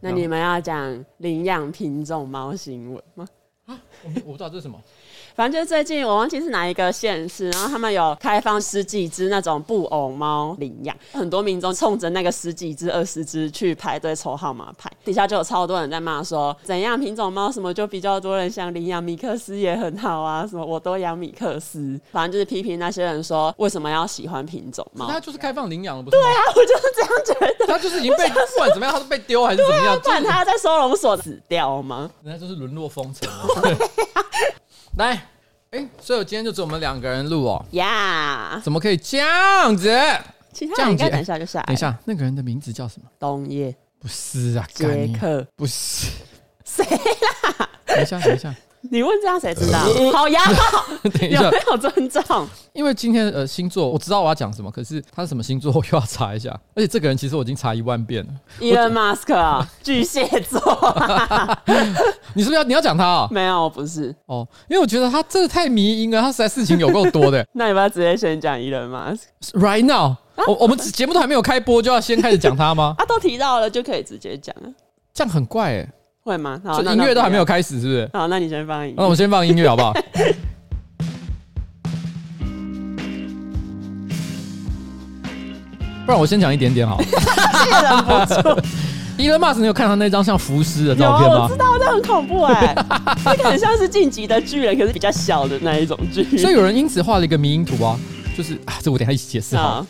那你们要讲领养品种猫行为吗？啊，我我不知道这是什么。反正就是最近我忘记是哪一个县市，然后他们有开放十几只那种布偶猫领养，很多民众冲着那个十几只、二十只去排队抽号码牌，底下就有超多人在骂说，怎样品种猫什么就比较多人想领养，米克斯也很好啊，什么我都养米克斯，反正就是批评那些人说为什么要喜欢品种猫？他就是开放领养了，不是？对啊，我就是这样觉得。他 就是已经被 不管怎么样，他是被丢还是怎么样？不管他在收容所死掉吗？人家就是沦落风尘了。来，哎、欸，所以我今天就只有我们两个人录哦。呀.怎么可以这样子？其他人应该等一下就下来。等一下，那个人的名字叫什么？东野。不是啊，杰克。不是。谁啦？等一下，等一下。你问这样谁知道？好呀，有没有尊重？因为今天呃星座我知道我要讲什么，可是他是什么星座我又要查一下。而且这个人其实我已经查一万遍了。Elon Musk 啊，巨蟹座。你是不是要你要讲他啊？没有，我不是。哦，因为我觉得他真的太迷因了，他实在事情有够多的。那你不要直接先讲 Elon Musk？Right now，我我们节目都还没有开播就要先开始讲他吗？啊，都提到了就可以直接讲了。这样很怪哎。会吗？好，音乐都还没有开始，是不是？好，那你先放音乐。那我先放音乐好不好？不然我先讲一点点好了。忍不住。Elon Musk，你有看到那张像浮尸的照片吗？我知道，这很恐怖哎，那个很像是晋级的巨人，可是比较小的那一种巨人。所以有人因此画了一个迷因图啊，就是啊，这我等一下一起解释哈。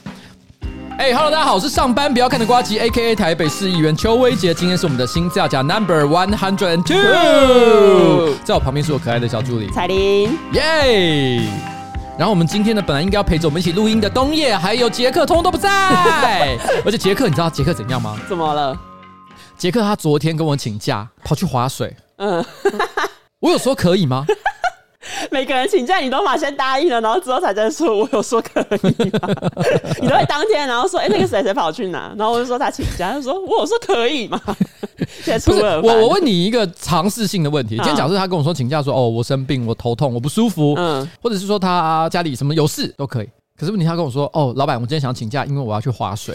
哎、欸、，Hello，大家好，我是上班不要看的瓜吉，A.K.A 台北市议员邱威杰。今天是我们的新造假 Number One Hundred Two，在我旁边是我可爱的小助理彩玲，耶。Yeah! 然后我们今天呢，本来应该要陪着我们一起录音的冬夜还有杰克，通通都不在。而且杰克，你知道杰克怎样吗？怎么了？杰克他昨天跟我请假，跑去划水。嗯，我有说可以吗？每个人请假，你都马先答应了，然后之后才在说，我有说可以吗？你都会当天，然后说，哎、欸，那个谁谁跑去哪？然后我就说他请假，他说我有说可以吗？现在出了，我我问你一个尝试性的问题，今天假设他跟我说请假，说哦，我生病，我头痛，我不舒服，嗯，或者是说他家里什么有事都可以。可是问题，他跟我说：“哦，老板，我今天想请假，因为我要去划水。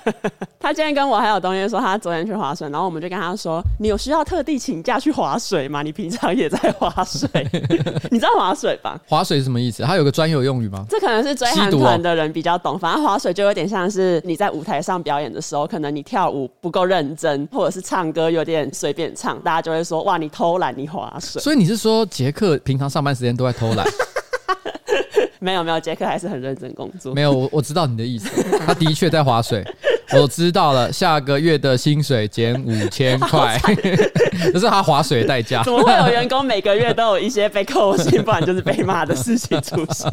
”他今天跟我还有东西说，他昨天去划水，然后我们就跟他说：“你有需要特地请假去划水吗？你平常也在划水，你知道划水吧？”划水是什么意思？它有个专有用语吗？这可能是追韩团的人比较懂。反正划水就有点像是你在舞台上表演的时候，可能你跳舞不够认真，或者是唱歌有点随便唱，大家就会说：“哇，你偷懒，你划水。”所以你是说杰克平常上班时间都在偷懒？没有没有，杰克还是很认真工作。没有，我我知道你的意思，他的确在划水。我知道了，下个月的薪水减五千块，这是他划水的代价。怎么会有员工每个月都有一些被扣薪，不然就是被骂的事情出现？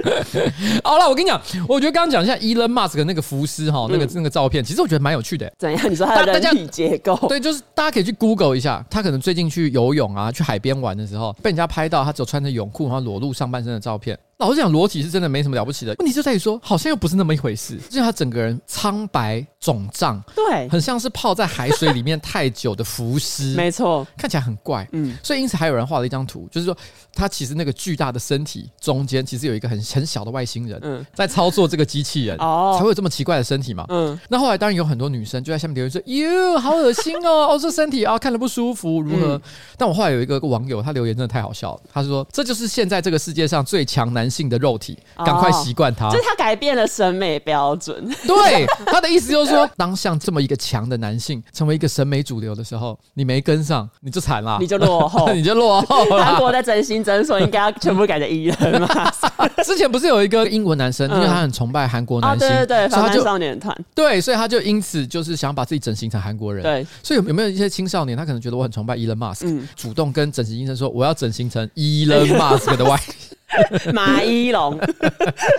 好了，我跟你讲，我觉得刚刚讲一下 Elon Musk 的那个浮尸哈，那个那个照片，其实我觉得蛮有趣的。怎样？你说他的人体结构？对，就是大家可以去 Google 一下，他可能最近去游泳啊，去海边玩的时候，被人家拍到他只有穿着泳裤，然后裸露上半身的照片。老实讲，裸体是真的没什么了不起的。问题就在于说，好像又不是那么一回事。就他整个人苍白肿胀，对，很像是泡在海水里面太久的浮尸。没错，看起来很怪。嗯，所以因此还有人画了一张图，就是说他其实那个巨大的身体中间其实有一个很很小的外星人，嗯，在操作这个机器人，哦，才会有这么奇怪的身体嘛。嗯，那后来当然有很多女生就在下面留言说：“哟，好恶心哦，哦，这身体啊，看了不舒服，如何？”但我后来有一个网友，他留言真的太好笑了，他是说：“这就是现在这个世界上最强男性的肉体。”赶快习惯它，就是他改变了审美标准。对，他的意思就是说，当像这么一个强的男性成为一个审美主流的时候，你没跟上，你就惨了，你就落后，你就落后。韩国的整形诊所应该要全部改成伊人嘛？之前不是有一个英国男生，因为他很崇拜韩国男星，对对少年团，对，所以他就因此就是想把自己整形成韩国人。对，所以有有没有一些青少年，他可能觉得我很崇拜 Elon Musk，主动跟整形医生说我要整形成 Elon Musk 的外。马一龙，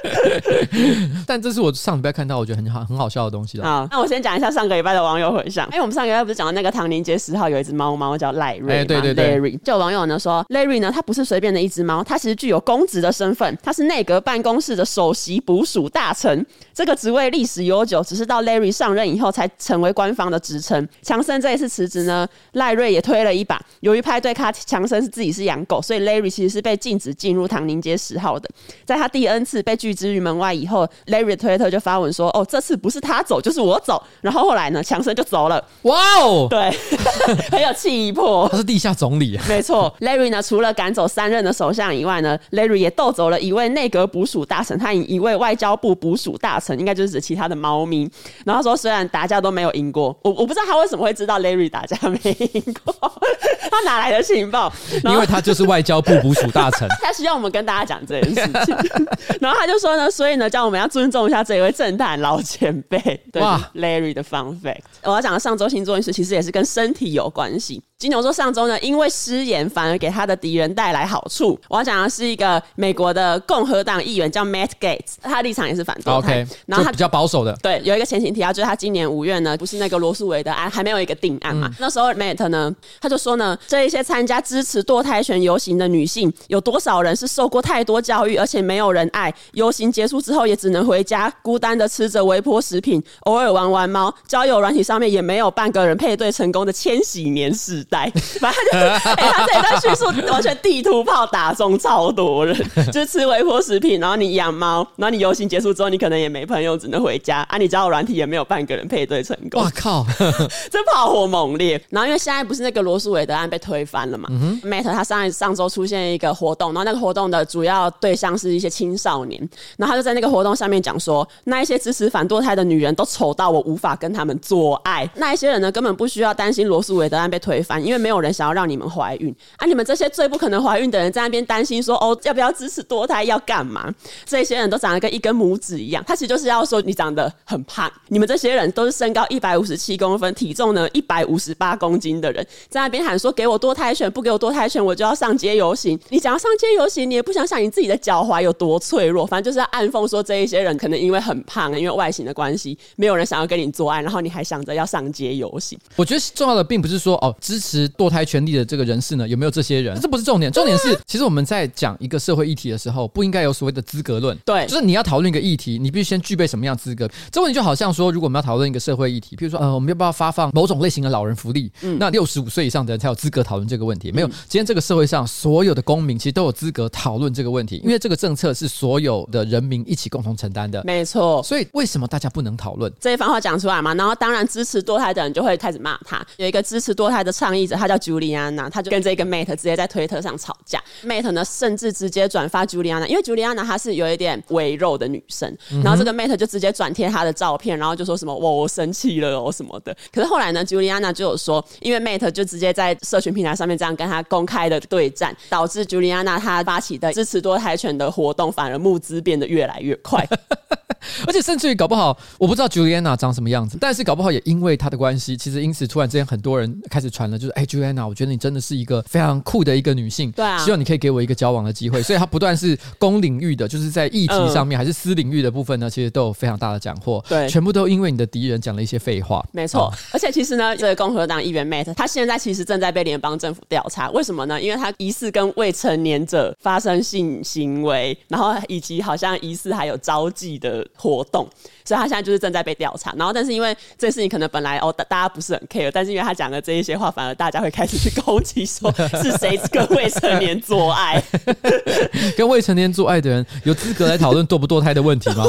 但这是我上礼拜看到我觉得很好很好笑的东西了。好，那我先讲一下上个礼拜的网友回响。因为我们上个礼拜不是讲到那个唐宁街十号有一只猫猫叫赖瑞，对对对，Larry。就有网友呢说，Larry 呢，它不是随便的一只猫，它其实具有公职的身份，它是内阁办公室的首席捕鼠大臣。这个职位历史悠久，只是到 Larry 上任以后才成为官方的职称。强森这一次辞职呢，赖瑞也推了一把。由于派对咖强森是自己是养狗，所以 Larry 其实是被禁止进入唐宁街。接十号的。在他第 N 次被拒之于门外以后，Larry 推特就发文说：“哦，这次不是他走，就是我走。”然后后来呢，强生就走了。哇哦，对，很有气魄。他是地下总理啊，没错。Larry 呢，除了赶走三任的首相以外呢，Larry 也斗走了一位内阁捕鼠大臣，他以一位外交部捕鼠大臣，应该就是指其他的猫咪。然后说，虽然打架都没有赢过，我我不知道他为什么会知道 Larry 打架没赢过，他哪来的情报？因为他就是外交部捕鼠大臣，他需要我们跟大家讲这件事情。然后他就说呢，所以呢，叫我们要尊重一下这一位政坛老前辈。对，Larry 的 Fun Fact，我要讲的上周星座运势其实也是跟身体有关系。金牛座上周呢，因为失言反而给他的敌人带来好处。我要讲的是一个美国的共和党议员叫 Matt Gates，他的立场也是反对。OK，然后他比较保守的。对，有一个前情提要，就是他今年五月呢，不是那个罗素韦德案还没有一个定案嘛？嗯、那时候 Matt 呢，他就说呢，这一些参加支持堕胎权游行的女性，有多少人是受过太多教育，而且没有人爱？游行结束之后，也只能回家，孤单的吃着微波食品，偶尔玩玩猫，交友软体上面也没有半个人配对成功的千禧年世代。反正就是，哎、欸，他这一段叙述完全地图炮打中超多人，就是吃微波食品，然后你养猫，然后你游行结束之后，你可能也没朋友，只能回家啊。你知道软体也没有半个人配对成功。哇靠，这炮火猛烈。然后因为现在不是那个罗诉韦德案被推翻了嘛、嗯、哼，Matt 他上上周出现一个活动，然后那个活动的主要对象是一些青少年，然后他就在那个活动上面讲说，那一些支持反堕胎的女人都丑到我无法跟他们做爱，那一些人呢根本不需要担心罗诉韦德案被推翻，因为没有人想要让你们怀孕啊！你们这些最不可能怀孕的人在那边担心说哦，要不要支持堕胎？要干嘛？这些人都长得跟一根拇指一样。他其实就是要说你长得很胖。你们这些人都是身高一百五十七公分，体重呢一百五十八公斤的人，在那边喊说给我堕胎权，不给我堕胎权，我就要上街游行。你想要上街游行，你也不想想你自己的脚踝有多脆弱。反正就是要暗讽说这一些人可能因为很胖，因为外形的关系，没有人想要跟你做爱，然后你还想着要上街游行。我觉得重要的并不是说哦支持堕胎权利的这个人士呢，有没有这些人？这不是重点，重点是，其实我们在讲一个社会议题的时候，不应该有所谓的资格论。对，就是你要讨论一个议题，你必须先具备什么样资格。这问题就好像说，如果我们要讨论一个社会议题，譬如说，呃，我们要不要发放某种类型的老人福利？嗯，那六十五岁以上的人才有资格讨论这个问题。没有，今天这个社会上所有的公民其实都有资格讨论这个问题，因为这个政策是所有的人民一起共同承担的。没错。所以为什么大家不能讨论这一番话讲出来嘛？然后当然支持堕胎的人就会开始骂他。有一个支持堕胎的倡议者，他叫朱莉安娜，他就跟这个 Mate 直接在推特上吵架。Mate 呢，甚至直接转发朱莉安娜，因为朱莉安娜她是有一点微肉的女生，嗯、然后这个 Mate 就直接转贴她的照片，然后就说什么“我我生气了哦”什么的。可是后来呢，朱莉安娜就有说，因为 Mate 就直接在社群平台上面这样跟她公开的对战，导致朱莉安娜她发起的支持多胎犬的活动，反而募资变得越来越快。而且甚至于搞不好，我不知道朱莉安娜长什么样子，但是搞不好也因为她的关系，其实因此突然之间很多人开始传了，就是哎，朱莉安娜，我觉得你真的是一个非常酷的一个女性，对啊，希望你可以给我一个交往的机会。所以她不断是公领域的，就是在议题上面，还是私领域的部分呢，其实都有非常大的斩获。对，全部都因为你的敌人讲了一些废话。没错，而且其实呢，这个共和党议员 Matt，他现在其实正在被联邦政府调查，为什么呢？因为他疑似跟未成年者发生性行为，然后以及好像疑似还有招妓的活动。所以他现在就是正在被调查，然后但是因为这事情可能本来哦大大家不是很 care，但是因为他讲的这一些话，反而大家会开始去攻击说是谁跟未成年做爱 跟未成年做爱的人有资格来讨论堕不堕胎的问题吗？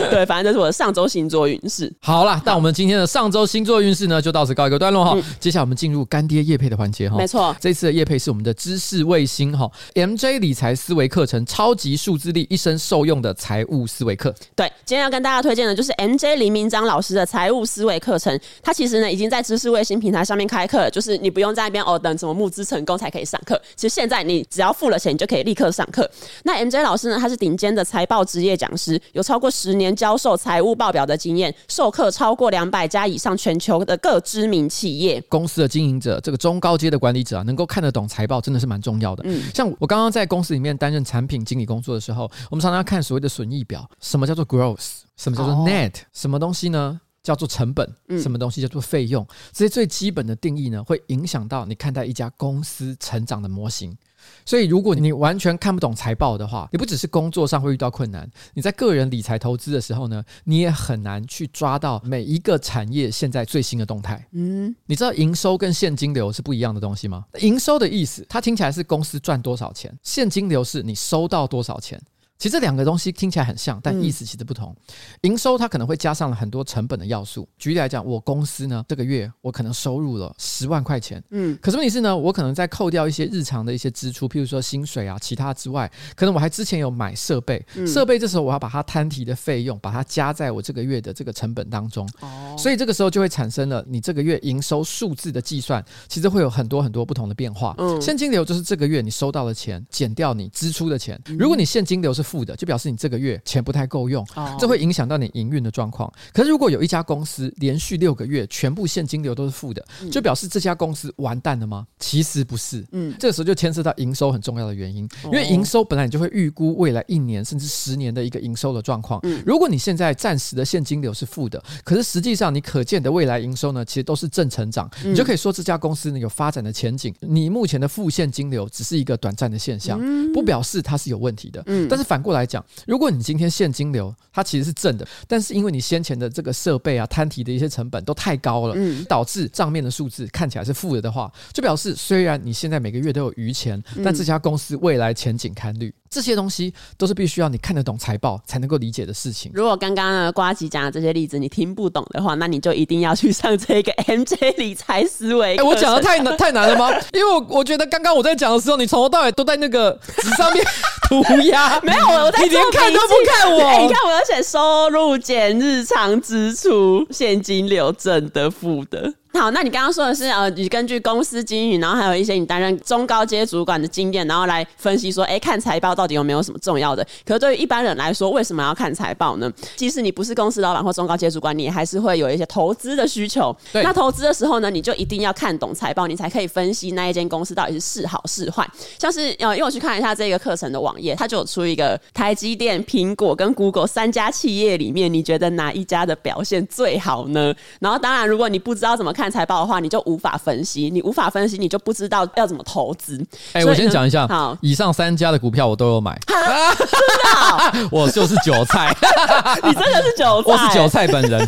对，对，反正这是我的上周星座运势。好啦，那我们今天的上周星座运势呢，就到此告一个段落哈。嗯、接下来我们进入干爹叶配的环节哈。没错，这次的叶配是我们的知识卫星哈，MJ 理财思维课程，超级数字力，一生受用的财务思维课。对。今天要跟大家推荐的就是 MJ 林明章老师的财务思维课程。他其实呢已经在知识卫星平台上面开课了，就是你不用在那边哦等什么募资成功才可以上课。其实现在你只要付了钱，你就可以立刻上课。那 MJ 老师呢，他是顶尖的财报职业讲师，有超过十年教授财务报表的经验，授课超过两百家以上全球的各知名企业。公司的经营者，这个中高阶的管理者啊，能够看得懂财报，真的是蛮重要的。嗯，像我刚刚在公司里面担任产品经理工作的时候，我们常常要看所谓的损益表，什么叫做 growth？什么叫做 net？、Oh. 什么东西呢？叫做成本。嗯、什么东西叫做费用？这些最基本的定义呢，会影响到你看待一家公司成长的模型。所以如果你完全看不懂财报的话，你不只是工作上会遇到困难，你在个人理财投资的时候呢，你也很难去抓到每一个产业现在最新的动态。嗯，你知道营收跟现金流是不一样的东西吗？营收的意思，它听起来是公司赚多少钱，现金流是你收到多少钱。其实这两个东西听起来很像，但意思其实不同。嗯、营收它可能会加上了很多成本的要素。举例来讲，我公司呢这个月我可能收入了十万块钱，嗯，可是问题是呢，我可能在扣掉一些日常的一些支出，譬如说薪水啊、其他之外，可能我还之前有买设备，嗯、设备这时候我要把它摊提的费用，把它加在我这个月的这个成本当中。哦，所以这个时候就会产生了你这个月营收数字的计算，其实会有很多很多不同的变化。嗯，现金流就是这个月你收到的钱减掉你支出的钱。如果你现金流是负的，就表示你这个月钱不太够用，这会影响到你营运的状况。可是如果有一家公司连续六个月全部现金流都是负的，就表示这家公司完蛋了吗？其实不是，嗯，这个时候就牵涉到营收很重要的原因，因为营收本来你就会预估未来一年甚至十年的一个营收的状况。如果你现在暂时的现金流是负的，可是实际上你可见的未来营收呢，其实都是正成长，你就可以说这家公司呢有发展的前景。你目前的负现金流只是一个短暂的现象，不表示它是有问题的。但是反反过来讲。如果你今天现金流它其实是正的，但是因为你先前的这个设备啊摊提的一些成本都太高了，导致账面的数字看起来是负的的话，就表示虽然你现在每个月都有余钱，但这家公司未来前景堪虑。这些东西都是必须要你看得懂财报才能够理解的事情。如果刚刚呢瓜吉讲的这些例子你听不懂的话，那你就一定要去上这个 MJ 理财思维。哎，我讲的太难太难了吗？因为我我觉得刚刚我在讲的时候，你从头到尾都在那个纸上面 涂鸦。没有，我在你连看都不看我。欸、你看我要写收入减日常支出，现金流正的负的。好，那你刚刚说的是呃，你根据公司经营，然后还有一些你担任中高阶主管的经验，然后来分析说，哎，看财报到底有没有什么重要的？可是对于一般人来说，为什么要看财报呢？即使你不是公司老板或中高阶主管，你还是会有一些投资的需求。对那投资的时候呢，你就一定要看懂财报，你才可以分析那一间公司到底是是好是坏。像是呃，因为我去看一下这个课程的网页，它就有出一个台积电、苹果跟 Google 三家企业里面，你觉得哪一家的表现最好呢？然后当然，如果你不知道怎么看财报的话，你就无法分析，你无法分析，你就不知道要怎么投资。哎、欸，我先讲一下，好，以上三家的股票我都有买，哈真的、哦，我就是韭菜，你真的是韭菜，我是韭菜本人。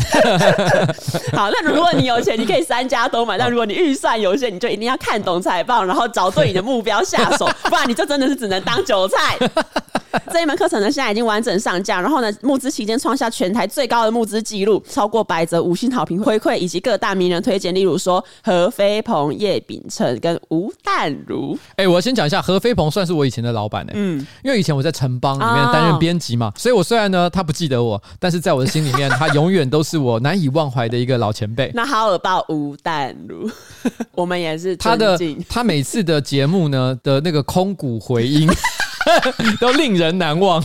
好，那如果你有钱，你可以三家都买；但如果你预算有限，你就一定要看懂财报，然后找对你的目标下手，不然你就真的是只能当韭菜。这一门课程呢，现在已经完整上架，然后呢，募资期间创下全台最高的募资记录，超过百则五星好评回馈，以及各大名人推荐，例如说。何飞鹏、叶秉成跟吴淡如，哎、欸，我先讲一下，何飞鹏算是我以前的老板哎、欸，嗯，因为以前我在城邦里面担任编辑嘛，哦、所以我虽然呢他不记得我，但是在我的心里面，他永远都是我难以忘怀的一个老前辈。那好耳报吴淡如，我们也是他的，他每次的节目呢的那个空谷回音。都令人难忘。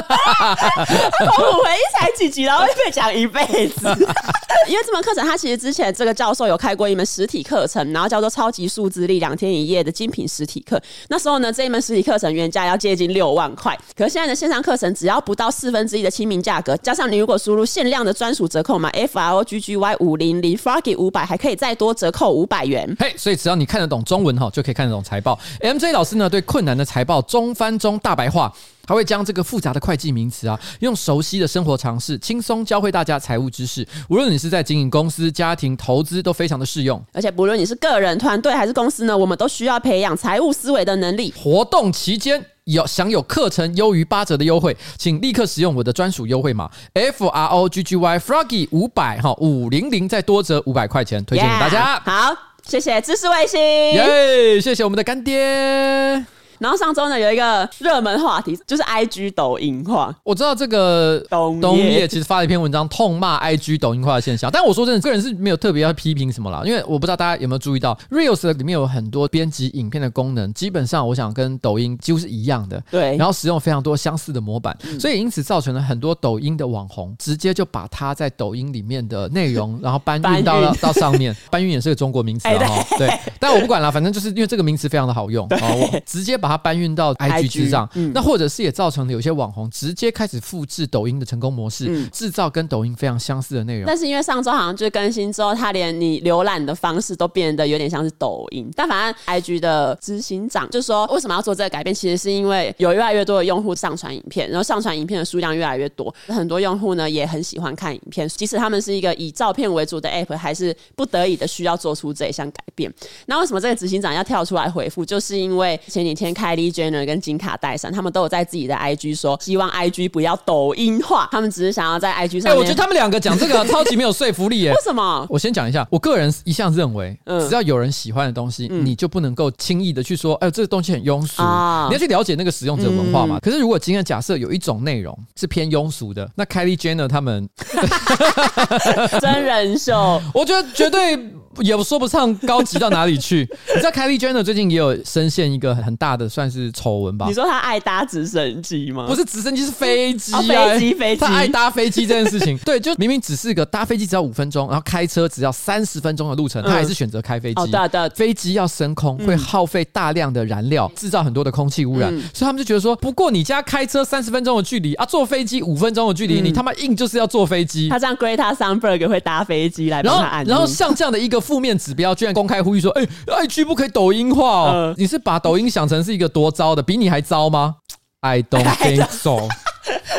空谷回忆才几集，然后会被讲一辈子。因为这门课程，他其实之前这个教授有开过一门实体课程，然后叫做《超级数字力两天一夜的精品实体课》。那时候呢，这一门实体课程原价要接近六万块，可是现在的线上课程只要不到四分之一的亲民价格，加上你如果输入限量的专属折扣码 F R O G G Y 五零零 Froggy 五百，还可以再多折扣五百元。嘿，所以只要你看得懂中文哈，就可以看得懂财报。MJ 老师呢，对困难的财报中翻中大白话，还会将这个复杂的会计名词啊，用熟悉的生活常识，轻松教会大家财务知识。无论你是在经营公司、家庭、投资，都非常的适用。而且不论你是个人、团队还是公司呢，我们都需要培养财务思维的能力。活动期间有享有课程优于八折的优惠，请立刻使用我的专属优惠码 F R O G G Y Froggy 五百哈五零零，再多折五百块钱，推荐给大家。Yeah, 好，谢谢知识卫星，耶，yeah, 谢谢我们的干爹。然后上周呢，有一个热门话题，就是 I G 抖音化。我知道这个东东叶其实发了一篇文章，痛骂 I G 抖音化的现象。但我说真的，个人是没有特别要批评什么啦，因为我不知道大家有没有注意到，Reels 里面有很多编辑影片的功能，基本上我想跟抖音几乎是一样的。对。然后使用非常多相似的模板，嗯、所以因此造成了很多抖音的网红直接就把它在抖音里面的内容，然后搬运到到上面。搬运也是个中国名词啊，对。但我不管了，反正就是因为这个名词非常的好用，我直接。把它搬运到 IG 之上，嗯、那或者是也造成了有些网红直接开始复制抖音的成功模式，嗯、制造跟抖音非常相似的内容。但是因为上周好像就更新之后，它连你浏览的方式都变得有点像是抖音。但反正 IG 的执行长就说，为什么要做这个改变？其实是因为有越来越多的用户上传影片，然后上传影片的数量越来越多，很多用户呢也很喜欢看影片，即使他们是一个以照片为主的 App，还是不得已的需要做出这一项改变。那为什么这个执行长要跳出来回复？就是因为前几天 Kylie Jenner 跟金卡戴珊他们都有在自己的 IG 说，希望 IG 不要抖音化，他们只是想要在 IG 上。哎、欸，我觉得他们两个讲这个超级没有说服力耶。为什么？我先讲一下，我个人一向认为，只要有人喜欢的东西，嗯、你就不能够轻易的去说，哎，这个东西很庸俗。啊、你要去了解那个使用者文化嘛。嗯、可是如果今天假设有一种内容是偏庸俗的，那 Kylie Jenner 他们 真人秀，我觉得绝对。也说不上高级到哪里去。你知道凯莉·珍娜最近也有深陷一个很大的算是丑闻吧？你说她爱搭直升机吗？不是直升机，是飞机啊！飞机，飞机。她爱搭飞机这件事情，对，就明明只是个搭飞机只要五分钟，然后开车只要三十分钟的路程，她还是选择开飞机。对对，飞机要升空会耗费大量的燃料，制造很多的空气污染，所以他们就觉得说，不过你家开车三十分钟的距离啊，坐飞机五分钟的距离，你他妈硬就是要坐飞机。他这样 Greta Thunberg 会搭飞机来帮他按。然后像这样的一个负面指标。居然公开呼吁说：“哎，IG 不可以抖音化哦！呃、你是把抖音想成是一个多糟的，比你还糟吗？I don't think so。”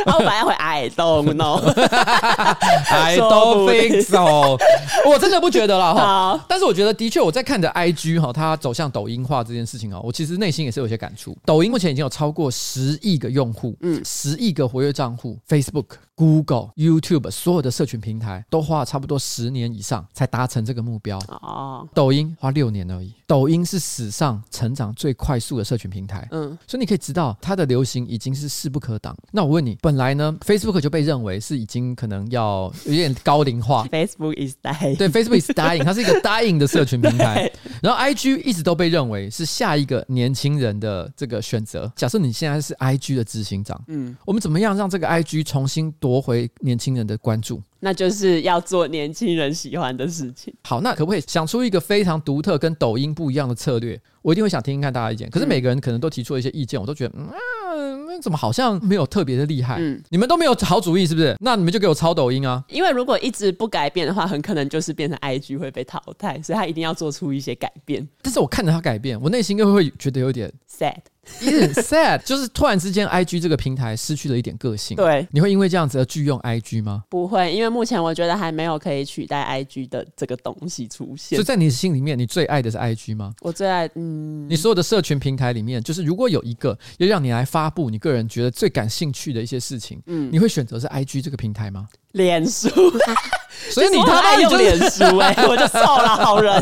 然后我本来会 I don't know，I don't think so。我真的不觉得了哈。但是我觉得的确，我在看着 IG 哈，它走向抖音化这件事情啊，我其实内心也是有些感触。抖音目前已经有超过十亿个用户，嗯，十亿个活跃账户，Facebook。Google、YouTube 所有的社群平台都花了差不多十年以上才达成这个目标。哦，抖音花六年而已。抖音是史上成长最快速的社群平台。嗯，所以你可以知道它的流行已经是势不可挡。那我问你，本来呢，Facebook 就被认为是已经可能要有点高龄化。Facebook is dying。对，Facebook is dying，它是一个 dying 的社群平台。然后 IG 一直都被认为是下一个年轻人的这个选择。假设你现在是 IG 的执行长，嗯，我们怎么样让这个 IG 重新？夺回年轻人的关注，那就是要做年轻人喜欢的事情。好，那可不可以想出一个非常独特、跟抖音不一样的策略？我一定会想听听看大家意见。可是每个人可能都提出了一些意见，我都觉得，嗯，那怎么好像没有特别的厉害？嗯，你们都没有好主意，是不是？那你们就给我抄抖音啊！因为如果一直不改变的话，很可能就是变成 IG 会被淘汰，所以他一定要做出一些改变。但是我看着他改变，我内心又会觉得有点 sad。有点 sad，就是突然之间，IG 这个平台失去了一点个性。对，你会因为这样子而拒用 IG 吗？不会，因为目前我觉得还没有可以取代 IG 的这个东西出现。就在你心里面，你最爱的是 IG 吗？我最爱，嗯，你所有的社群平台里面，就是如果有一个要让你来发布你个人觉得最感兴趣的一些事情，嗯，你会选择是 IG 这个平台吗？脸书。所以你他妈用脸书 哎、欸，我就笑了好人。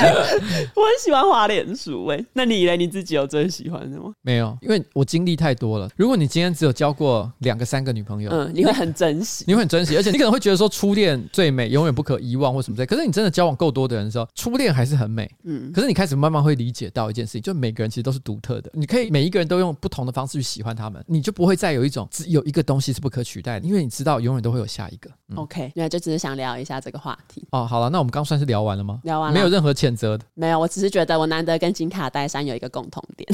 我很喜欢滑脸书哎、欸，那你嘞？你自己有最喜欢的吗？没有，因为我经历太多了。如果你今天只有交过两个、三个女朋友，嗯，你会很珍惜，你会很珍惜，而且你可能会觉得说初恋最美，永远不可遗忘或什么之类。可是你真的交往够多的人的时候，初恋还是很美。嗯，可是你开始慢慢会理解到一件事情，就每个人其实都是独特的。你可以每一个人都用不同的方式去喜欢他们，你就不会再有一种只有一个东西是不可取代的，因为你知道永远都会有下一个。嗯、OK，那就只是想聊一下这个话题哦。好了，那我们刚算是聊完了吗？聊完了，没有任何谴责的。没有，我只是觉得我难得跟金卡戴珊有一个共同点。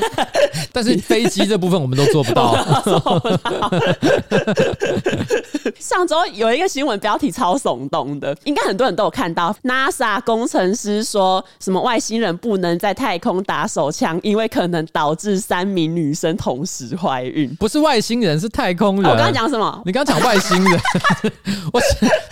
但是飞机这部分我们都 做不到。上周有一个新闻标题超耸动的，应该很多人都有看到。NASA 工程师说什么外星人不能在太空打手枪，因为可能导致三名女生同时怀孕。不是外星人，是太空人。哦、我刚刚讲什么？你刚刚讲外星人。我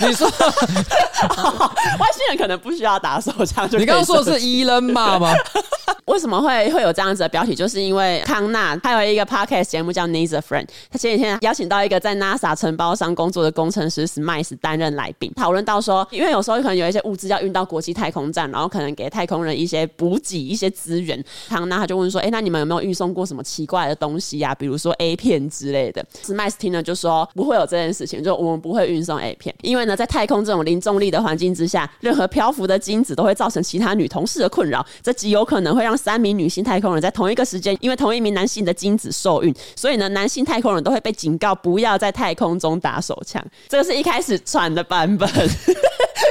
你说 外星人可能不需要打手枪，就你刚刚说的是伊人嘛吗？为什么会会有这样子的标题？就是因为康纳他有一个 podcast 节目叫 Needs a Friend，他前几天邀请到一个在 NASA 承包商工作的工程师 Smiles 担任来宾，讨论到说，因为有时候可能有一些物资要运到国际太空站，然后可能给太空人一些补给、一些资源。康纳他就问说：“哎、欸，那你们有没有运送过什么奇怪的东西呀、啊？比如说 A 片之类的？”Smiles 听了就说：“不会有这件事情，就我们不会运送 A 片，因为呢，在太空这种零重力的环境之下，任何漂浮的精子都会造成其他女同事的困扰，这极有可能会让三名女性太空人在同一个时间，因为同一名男性的精子受孕，所以呢，男性太空人都会被警告不要在太空中打手枪。这个是一开始传的版本。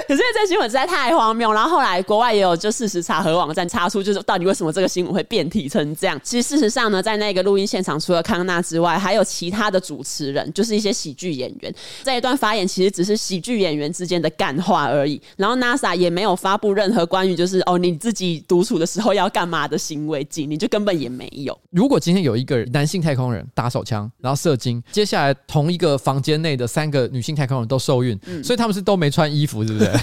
可是这新闻实在太荒谬，然后后来国外也有就事实查核网站查出，就是到底为什么这个新闻会变体成这样。其实事实上呢，在那个录音现场，除了康纳之外，还有其他的主持人，就是一些喜剧演员。这一段发言其实只是喜剧演员之间的干话而已。然后 NASA 也没有发布任何关于就是哦你自己独处的时候要干嘛的行为警令，就根本也没有。如果今天有一个男性太空人打手枪，然后射精，接下来同一个房间内的三个女性太空人都受孕，嗯、所以他们是都没穿衣服，是不是？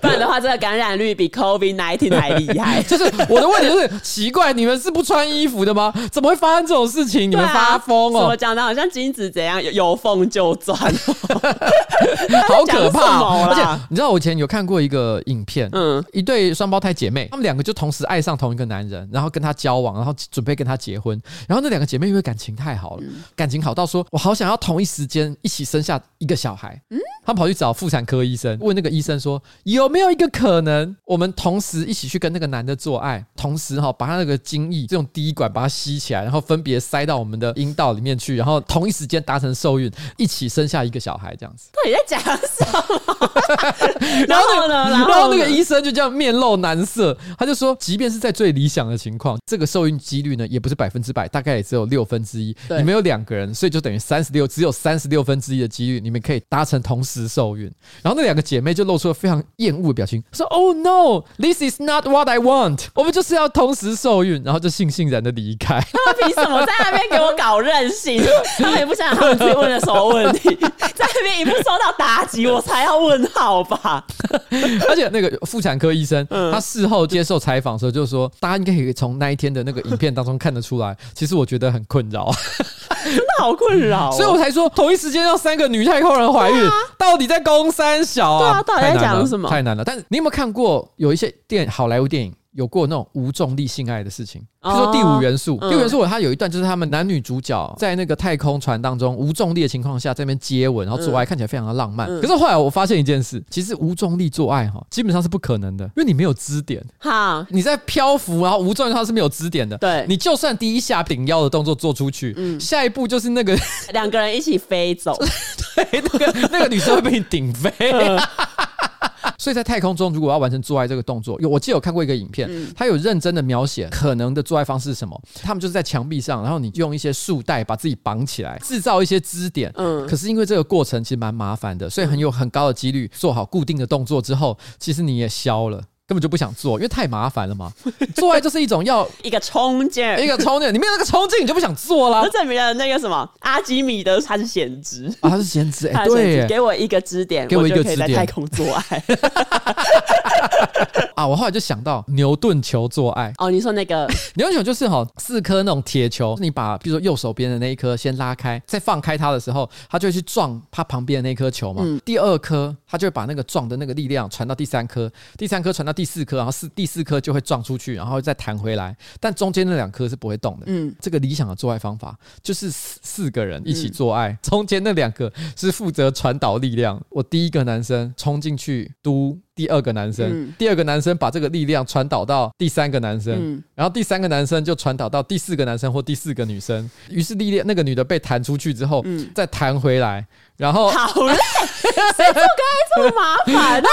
不然的话，这个感染率比 COVID nineteen 还厉害。就是我的问题就是奇怪，你们是不穿衣服的吗？怎么会发生这种事情？你们发疯哦！我讲的好像精子怎样有缝就钻，好可怕！而且你知道，我以前有看过一个影片，嗯，一对双胞胎姐妹，她们两个就同时爱上同一个男人，然后跟他交往，然后准备跟他结婚。然后那两个姐妹因为感情太好了，感情好到说我好想要同一时间一起生下一个小孩。嗯，她们跑去找妇产科医生，问那个医生说有没有一个可能，我们同时一起去跟那个男的做爱，同时哈把他那个精液这种滴管把它吸起来，然后分别塞到我们的阴道里面去，然后同一时间达成受孕，一起生下一个小孩，这样子。到底在讲什么？然后呢？然后那个医生就这样面露难色，他就说，即便是在最理想的情况，这个受孕几率呢也不是百分之百，大概也只有六分之一。你们有两个人，所以就等于三十六，只有三十六分之一的几率，你们可以达成同时受孕。然后那两个姐妹就露出了非常厌恶的表情，说：“Oh no, this is not what I want。我们就是要同时受孕。”然后就悻悻然的离开。他们凭什么在那边给我搞任性？他们也不想想他们自己问了什么问题，在那边一不受到妲己，我才要问号吧。而且那个妇产科医生，他事后接受采访的时候就说：“大家应该可以从那一天的那个影片当中看得出来，其实我觉得很困扰，真的好困扰。”所以我才说，同一时间让三个女太空人怀孕，到底在攻三小啊？到底在讲什么？太难了。但是你有没有看过有一些电好莱坞电影？有过那种无重力性爱的事情，比如说《第五元素》。《第五元素》它有一段就是他们男女主角在那个太空船当中无重力的情况下在那边接吻，然后做爱，看起来非常的浪漫。可是后来我发现一件事，其实无重力做爱哈，基本上是不可能的，因为你没有支点。好，你在漂浮，然后无重力它是没有支点的。对，你就算第一下顶腰的动作做出去，嗯，下一步就是那个两个人一起飞走，对，那个那个女生会被你顶飞。所以在太空中，如果要完成做爱这个动作，有我记得有看过一个影片，他有认真的描写可能的做爱方式是什么。他们就是在墙壁上，然后你用一些束带把自己绑起来，制造一些支点。嗯，可是因为这个过程其实蛮麻烦的，所以很有很高的几率做好固定的动作之后，其实你也消了。根本就不想做，因为太麻烦了嘛。做爱就是一种要 一个冲劲，一个冲劲。你没有那个冲劲，你就不想做了。这证明了那个什么阿基米德他是先知啊，他是先知。哎，对，给我一个支点，给我一个支点，在太空做爱。啊，我后来就想到牛顿球做爱。哦，你说那个牛顿球就是哈四颗那种铁球，你把比如说右手边的那一颗先拉开，再放开它的时候，它就会去撞它旁边的那颗球嘛。嗯、第二颗它就会把那个撞的那个力量传到第三颗，第三颗传到。第四颗，然后四第四颗就会撞出去，然后再弹回来，但中间那两颗是不会动的。嗯，这个理想的做爱方法就是四四个人一起做爱，嗯、中间那两个是负责传导力量。我第一个男生冲进去嘟第二个男生，嗯、第二个男生把这个力量传导到第三个男生，嗯、然后第三个男生就传导到第四个男生或第四个女生。于是力量那个女的被弹出去之后，嗯、再弹回来。然后好累，谁做爱这么麻烦啊？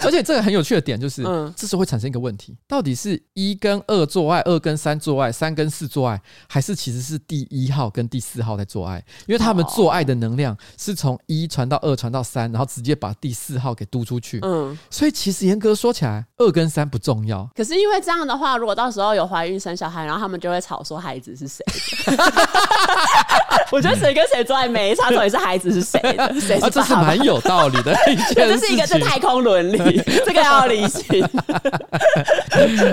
而且这个很有趣的点就是，嗯，这时候会产生一个问题：到底是一跟二做爱，二跟三做爱，三跟四做爱，还是其实是第一号跟第四号在做爱？因为他们做爱的能量是从一传到二传到三，然后直接把第四号给嘟出去。嗯，所以其实严格说起来，二跟三不重要。可是因为这样的话，如果到时候有怀孕生小孩，然后他们就会吵说孩子是谁？我觉得谁跟谁做爱没。他到底是孩子是谁的？谁是爸爸？啊，这是蛮有道理的一件事情。这是一个是太空伦理，这个要理性。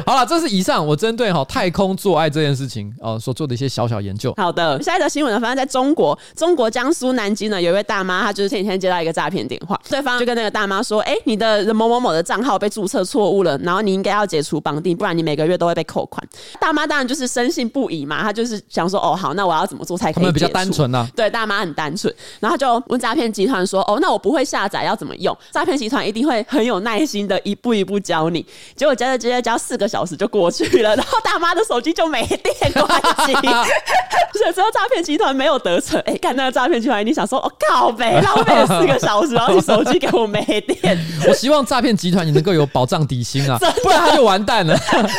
好了，这是以上我针对哈太空做爱这件事情呃所做的一些小小研究。好的，下一则新闻呢，发生在中国，中国江苏南京呢，有一位大妈，她就是前几天接到一个诈骗电话，对方就跟那个大妈说：“哎、欸，你的某某某的账号被注册错误了，然后你应该要解除绑定，不然你每个月都会被扣款。”大妈当然就是深信不疑嘛，她就是想说：“哦，好，那我要怎么做才可以？”比较单纯呐、啊，对，大妈很单纯。然后就问诈骗集团说：“哦，那我不会下载，要怎么用？”诈骗集团一定会很有耐心的一步一步教你。结果教着教着教四个小时就过去了，然后大妈的手机就没电关机，所以之后诈骗集团没有得逞。哎、欸，看那个诈骗集团，一定想说，我、哦、靠呗，浪费了四个小时，然后你手机给我没电。我希望诈骗集团你能够有保障底薪啊，不然他就完蛋了。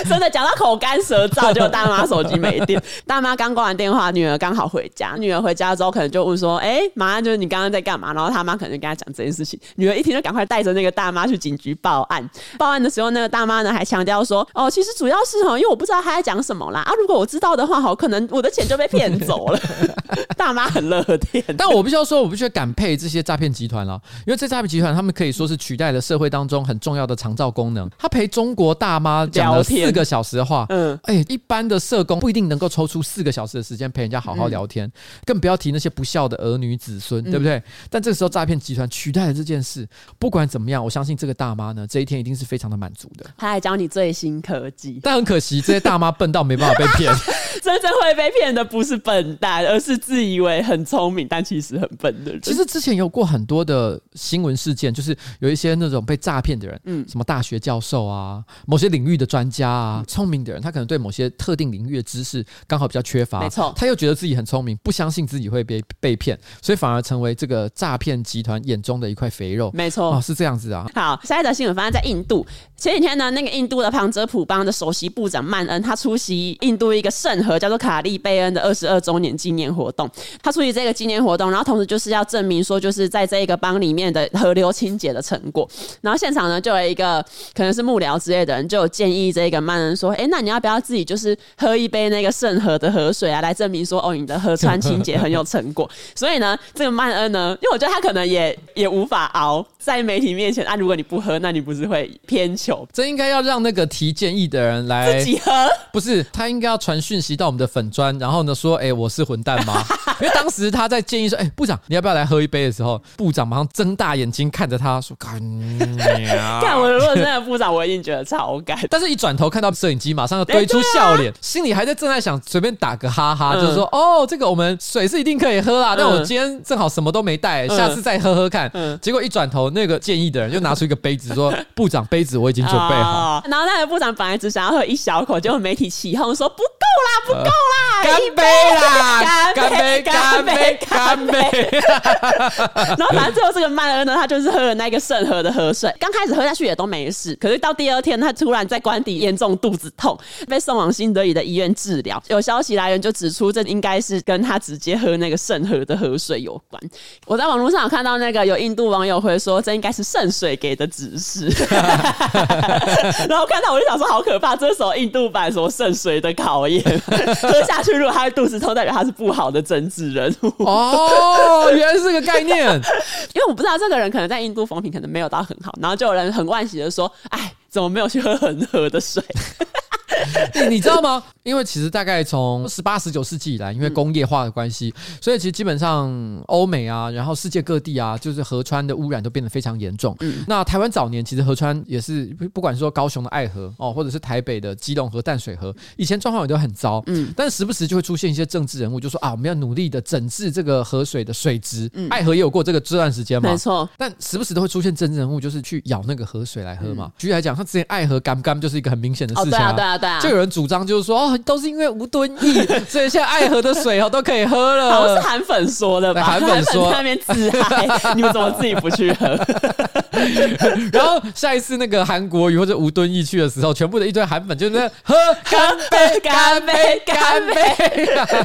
真的讲到口干舌燥，就大妈手机没电。大妈刚挂完电话，女儿刚好回家，女儿回家之后可能就问说：“哎、欸，妈，就是你刚刚在干嘛？”然后他妈可能就跟他讲这件事情。女儿一听就赶快带着那个大妈去警局报案。报案的时候，那个大妈呢还强调说：“哦，其实主要是哈，因为我不知道他在讲什么啦啊，如果我知道的话，好可能我的钱就被骗走了。”大妈很乐天，但我必须要说，我必须感佩这些诈骗集团了，因为这诈骗集团他们可以说是取代了社会当中很重要的长照功能。他陪中国大妈讲了四个小时的话，嗯，哎、欸，一般的社工不一定能够抽出四个小时的时间陪人家好好聊天，嗯、更不要提那些不孝的儿女子孙，对不对？嗯、但这个时候诈骗集团取代了这件事，不管怎么样，我相信这个大妈呢，这一天一定是非常的满足的。他还教你最新科技，但很可惜，这些大妈笨到没办法被骗。真正会被骗的不是笨蛋，而是自以为很聪明但其实很笨的人。其实之前有过很多的新闻事件，就是有一些那种被诈骗的人，嗯，什么大学教授啊，某些领域的专家啊，聪明的人，他可能对某些特定领域的知识刚好比较缺乏，没错，他又觉得自己很聪明，不相信自己会被被骗，所以反而成为这个诈骗集团眼中的一块肥肉。没错，哦，是这样子啊。好，下一则新闻发生在印度。前几天呢，那个印度的旁遮普邦的首席部长曼恩，他出席印度一个圣河叫做卡利贝恩的二十二周年纪念活动。他出席这个纪念活动，然后同时就是要证明说，就是在这一个邦里面的河流清洁的成果。然后现场呢，就有一个可能是幕僚之类的人，就有建议这个曼恩说：“哎，那你要不要自己就是喝一杯那个圣河的河水啊，来证明说，哦，你的河川清洁很有成果。”所以呢，这个曼恩呢，因为我觉得他可能也也无法熬在媒体面前啊。如果你不喝，那你不是会偏？这应该要让那个提建议的人来自己喝，不是他应该要传讯息到我们的粉砖，然后呢说，哎，我是混蛋吗？因为当时他在建议说，哎，部长你要不要来喝一杯的时候，部长马上睁大眼睛看着他说，干你啊！看我如果真的部长，我一定觉得超干。但是一转头看到摄影机，马上就堆出笑脸，心里还在正在想随便打个哈哈，就是说，哦，这个我们水是一定可以喝啦，但我今天正好什么都没带，下次再喝喝看。结果一转头，那个建议的人就拿出一个杯子说，部长杯子我已经准备好。然后那个部长本来只想要喝一小口，结果媒体起哄说不够啦，不够啦，干杯啦，干杯，干杯，干杯。然后反正最后这个曼恩呢，他就是喝了那个圣河的河水，刚开始喝下去也都没事，可是到第二天他突然在官邸严重肚子痛，被送往新德里的医院治疗。有消息来源就指出，这应该是跟他直接喝那个圣河的河水有关。我在网络上有看到那个有印度网友会说，这应该是圣水给的指示。然后看到我就想说，好可怕！这是什么印度版什么圣水的考验，喝下去如果他的肚子痛，代表他是不好的政治人物。哦，原来是这个概念。因为我不知道这个人可能在印度风评可能没有到很好，然后就有人很惋惜的说：“哎，怎么没有去喝恒河的水？”你 你知道吗？因为其实大概从十八、十九世纪以来，因为工业化的关系，所以其实基本上欧美啊，然后世界各地啊，就是河川的污染都变得非常严重。嗯，那台湾早年其实河川也是，不管是说高雄的爱河哦，或者是台北的基隆河、淡水河，以前状况也都很糟。嗯，但是时不时就会出现一些政治人物，就说啊，我们要努力的整治这个河水的水质。嗯，爱河也有过这个这段时间嘛，没错。但时不时都会出现政治人物，就是去舀那个河水来喝嘛。举例来讲，他之前爱河干不干就是一个很明显的事情啊。对啊，对啊。就有人主张，就是说，哦，都是因为吴敦义，所以现在爱河的水哦都可以喝了。好像是韩粉说的吧？韩粉说在那边自嗨，你们怎么自己不去喝？然后下一次那个韩国瑜或者吴敦义去的时候，全部的一堆韩粉就在喝干杯，干杯，干杯。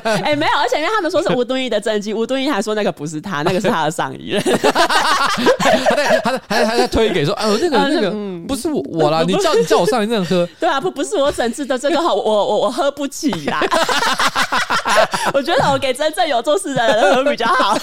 哎，没有，而且因为他们说是吴敦义的政绩，吴敦义还说那个不是他，那个是他的上一任。他在，他在，还还在推给说，哦，那个那个不是我我啦，你叫你叫我上一任喝。对啊，不不是我整治的这个好，我我我喝不起呀。我觉得我给真正有做事的人喝比较好。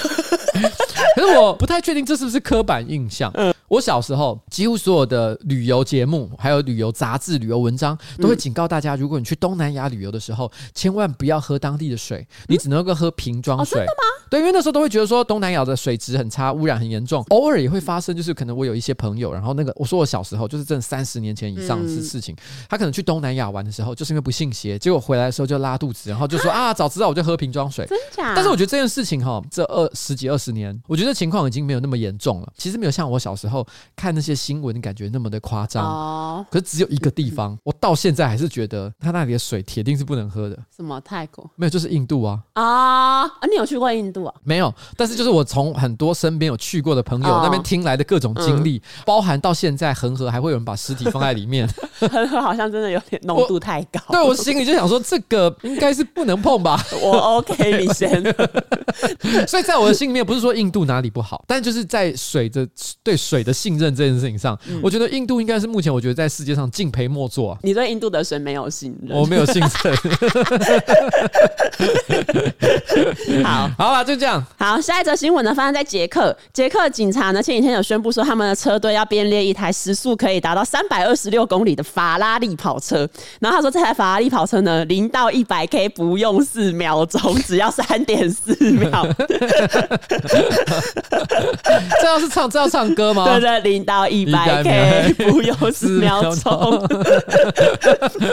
可是我不太确定这是不是刻板印象。嗯，我小时候几乎所有的旅游节目，还有旅游杂志、旅游文章，都会警告大家：如果你去东南亚旅游的时候，千万不要喝当地的水，你只能够喝瓶装水。真的吗？对，因为那时候都会觉得说东南亚的水质很差，污染很严重，偶尔也会发生，就是可能我有一些朋友，然后那个我说我小时候就是这三十年前以上的事情，嗯、他可能去东南亚玩的时候，就是因为不信邪，结果回来的时候就拉肚子，然后就说啊，啊，早知道我就喝瓶装水。真假？但是我觉得这件事情哈，这二十几二十年，我觉得情况已经没有那么严重了。其实没有像我小时候看那些新闻感觉那么的夸张。哦。可是只有一个地方，我到现在还是觉得他那里的水铁定是不能喝的。什么泰国？没有，就是印度啊。啊啊！你有去过印度啊？没有，但是就是我从很多身边有去过的朋友那边听来的各种经历，包含到现在恒河还会有人把尸体放在里面。恒河好像真的有点浓度太高。对，我心里就想说，这个应该是不能碰吧。我 OK，你先。所以在我的心里面，不是说印度哪里不好，但就是在水的对水的信任这件事情上，我觉得印度应该是目前我觉得在世界上敬陪末座。你对印度的水没有信任？我没有信任。好，好吧，就这样。好，下一则新闻呢，发生在捷克。捷克警察呢，前几天有宣布说，他们的车队要编列一台时速可以达到三百二十六公里的法拉利跑车。然后他说，这台法拉利跑车呢，零到一百 K 不用四秒钟，只要三点四秒。这要是唱，这要唱歌吗？对对，零到一百 K 不用四秒钟。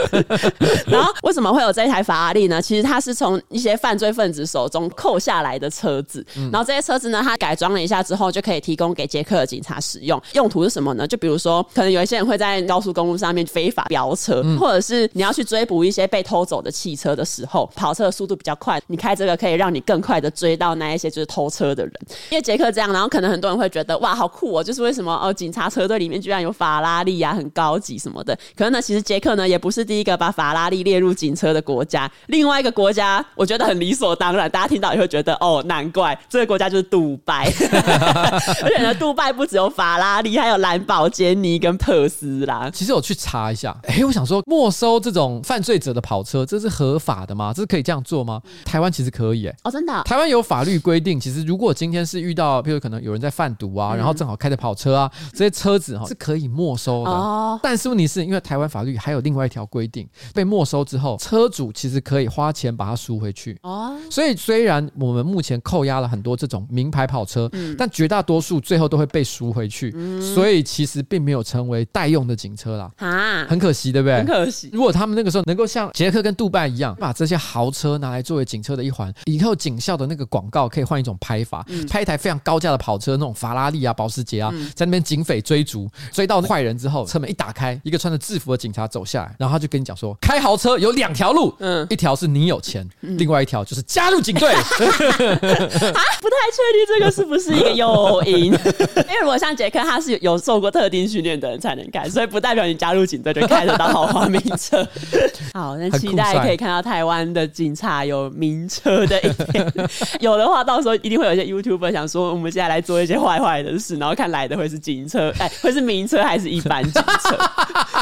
然后为什么会有这台法拉利呢？其实它是从一些犯罪分子手中扣下来的车子，然后这些车子呢，它改装了一下之后，就可以提供给捷克的警察使用。用途是什么呢？就比如说，可能有一些人会在高速公路上面非法飙车，或者是你要去追捕一些被偷走的汽车的时候，跑车的速度比较快，你开这个可以让你更快的追到那一些就是偷车的人。因为捷克这样，然后可能很多人会觉得哇，好酷哦！就是为什么哦，警察车队里面居然有法拉利啊，很高级什么的。可是呢，其实捷克呢也不是第一个把法拉利列入警车的国家，另外一个国家，我觉得很理所当然，大家听到也会觉得哦，难怪这个国家就是杜拜，而且呢，杜拜不只有法拉利，还有兰博基尼跟特斯拉。其实我去查一下，哎、欸，我想说，没收这种犯罪者的跑车，这是合法的吗？这是可以这样做吗？台湾其实可以、欸，哎，哦，真的、啊，台湾有法律规定，其实如果今天是遇到，比如可能有人在贩毒啊，然后正好开着跑车啊，这些车子哈是可以没收的。哦，但是问题是因为台湾法律还有另外一条规定，被没收之后，车主其实可以花钱把它赎回去。哦，所以虽然我们目前扣押了很多这种名牌跑车，嗯、但绝大多数最后都会被赎回去。嗯、所以其实并没有成为代用的警车啦。啊，很可惜，对不对？很可惜。如果他们那个时候能够像捷克跟杜拜一样，把这些豪车拿来作为警车的一环，以后警校的那个广告可以换一种拍法，嗯、拍一台非常高价的跑车，那种法拉利啊、保时捷啊，嗯、在那边警匪追逐，追到坏人之后，车门一打开，一个穿着制服的警察走下来，然后他就跟你讲说，开豪车有两条路，嗯，一条是你有钱，嗯、另外一条就是加入警队。啊，不太确定这个是不是一个诱因，因为如果像杰克，他是有受过特定训练的人才能开，所以不代表你加入警队就开得到豪华名车。好，那期待可以看到台湾的警察有名车的一天，有的话，到时候一定会有一些 YouTuber 想说，我们现在来做一些坏坏的事，然后看来的会是警车，哎，会是名车还是一般警车？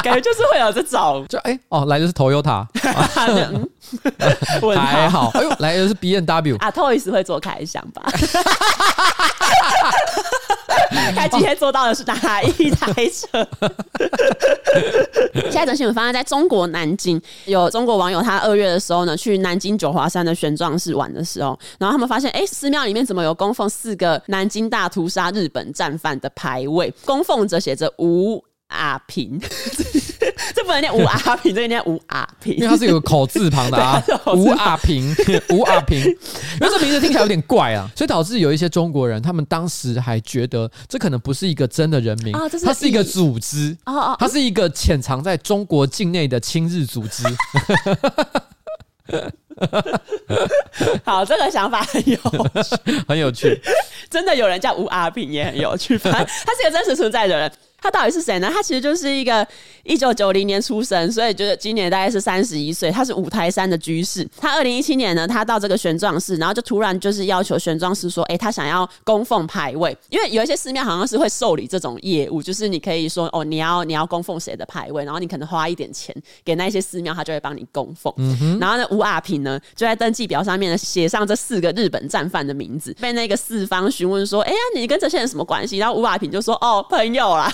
感觉就是会有这种，就哎、欸、哦，来的是 Toyota，嗯，还好，哎呦，来的是 B N W 啊，Toys 会做开箱吧？他今天做到的是哪一台车？下一则新闻发生在中国南京，有中国网友他二月的时候呢，去南京九华山的玄奘寺玩的时候，然后他们发现，哎、寺庙里面怎么有供奉四个南京大屠杀日本战犯的牌位？供奉者写着吴阿平。这不能念吴阿平，这个念吴阿平，因为它是有个口字旁的啊。吴阿平，吴阿平，因为这名字听起来有点怪啊，所以导致有一些中国人，他们当时还觉得这可能不是一个真的人名，啊、它是一个组织，它是一个潜藏在中国境内的亲日组织。好，这个想法很有趣，很有趣，真的有人叫吴阿平也很有趣，反正他是一个真实存在的人。他到底是谁呢？他其实就是一个一九九零年出生，所以就是今年大概是三十一岁。他是五台山的居士。他二零一七年呢，他到这个玄奘寺，然后就突然就是要求玄奘寺说：“哎、欸，他想要供奉牌位，因为有一些寺庙好像是会受理这种业务，就是你可以说哦，你要你要供奉谁的牌位，然后你可能花一点钱给那些寺庙，他就会帮你供奉。嗯、然后呢，吴阿平呢就在登记表上面呢写上这四个日本战犯的名字，被那个四方询问说：“哎、欸、呀，你跟这些人什么关系？”然后吴阿平就说：“哦，朋友啦。”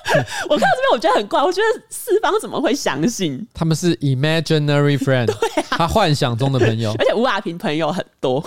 我看到这边，我觉得很怪。我觉得四方怎么会相信他们是 imaginary friend？对啊，他幻想中的朋友，而且吴亚平朋友很多。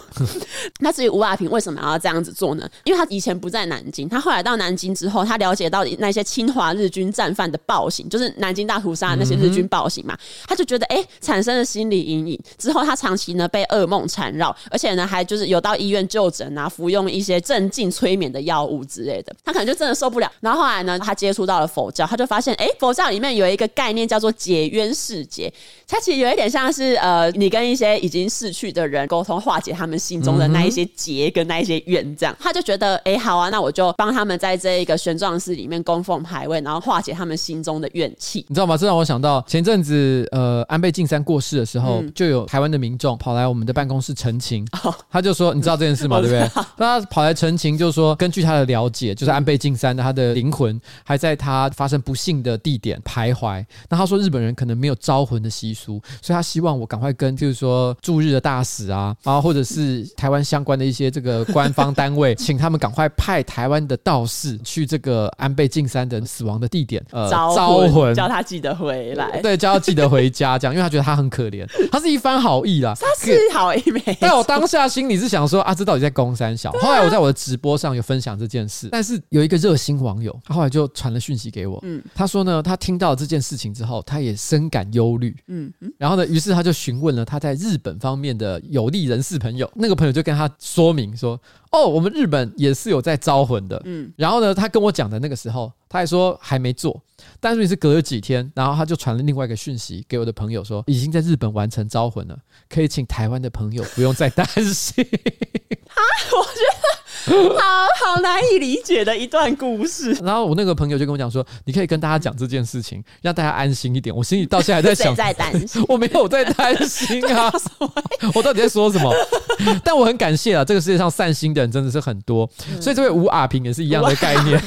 那至于吴亚平为什么要这样子做呢？因为他以前不在南京，他后来到南京之后，他了解到那些侵华日军战犯的暴行，就是南京大屠杀那些日军暴行嘛，他就觉得哎、欸，产生了心理阴影。之后他长期呢被噩梦缠绕，而且呢还就是有到医院就诊啊，服用一些镇静催眠的药物之类的，他可能就真的受不了。然后后来呢，他接触到了佛教，他就发现哎、欸，佛教里面有一个概念叫做解冤释结，它其实有一点像是呃，你跟一些已经逝去的人沟通，化解他们心中的那一些结跟那一些怨，这样他就觉得哎、欸，好啊，那我就帮他们在这一个玄奘寺里面供奉牌位，然后化解他们心中的怨气。你知道吗？这让我想到前阵子呃，安倍晋三过世的时候，嗯、就有台湾的民众跑来我们的办公室陈情，哦、他就说，你知道这件事吗？对不对？他跑来陈情，就是说根据他的了解，就是安倍晋三的他的灵魂还在他发生不幸的地点徘徊。那他说日本人可能没有招魂的习俗，所以他希望我赶快跟就是说驻日的大使啊，然后或者是台湾相关的一些这个官方单位，请他们赶快派台湾的道士去这个安倍晋三的死亡的地点，呃，招魂，招魂叫他记得回来，对，叫他记得回家，这样，因为他觉得他很可怜，他是一番好意啦，他是好意没？但我当下心里是想说啊，这到底在攻三小？后来我在我的直播上有分享这件事，但是有一个热心网友，他后来就传了讯息给我，嗯，他说呢，他听到这件事情之后，他也深感忧虑，嗯，然后呢，于是他就询问了他在日本方面的有利人士朋友，那个朋友就跟他说明说，哦，我们日本也是有在招魂的，嗯，然后呢，他跟我讲的那个时候，他还说还没做，但是也是隔了几天，然后他就传了另外一个讯息给我的朋友说，已经在日本完成招魂了，可以请台湾的朋友不用再担心。啊，我觉得。好好难以理解的一段故事。然后我那个朋友就跟我讲说：“你可以跟大家讲这件事情，让大家安心一点。”我心里到现在还在想，在担心，我没有在担心啊，我到底在说什么？但我很感谢啊，这个世界上善心的人真的是很多，所以这位吴阿平也是一样的概念。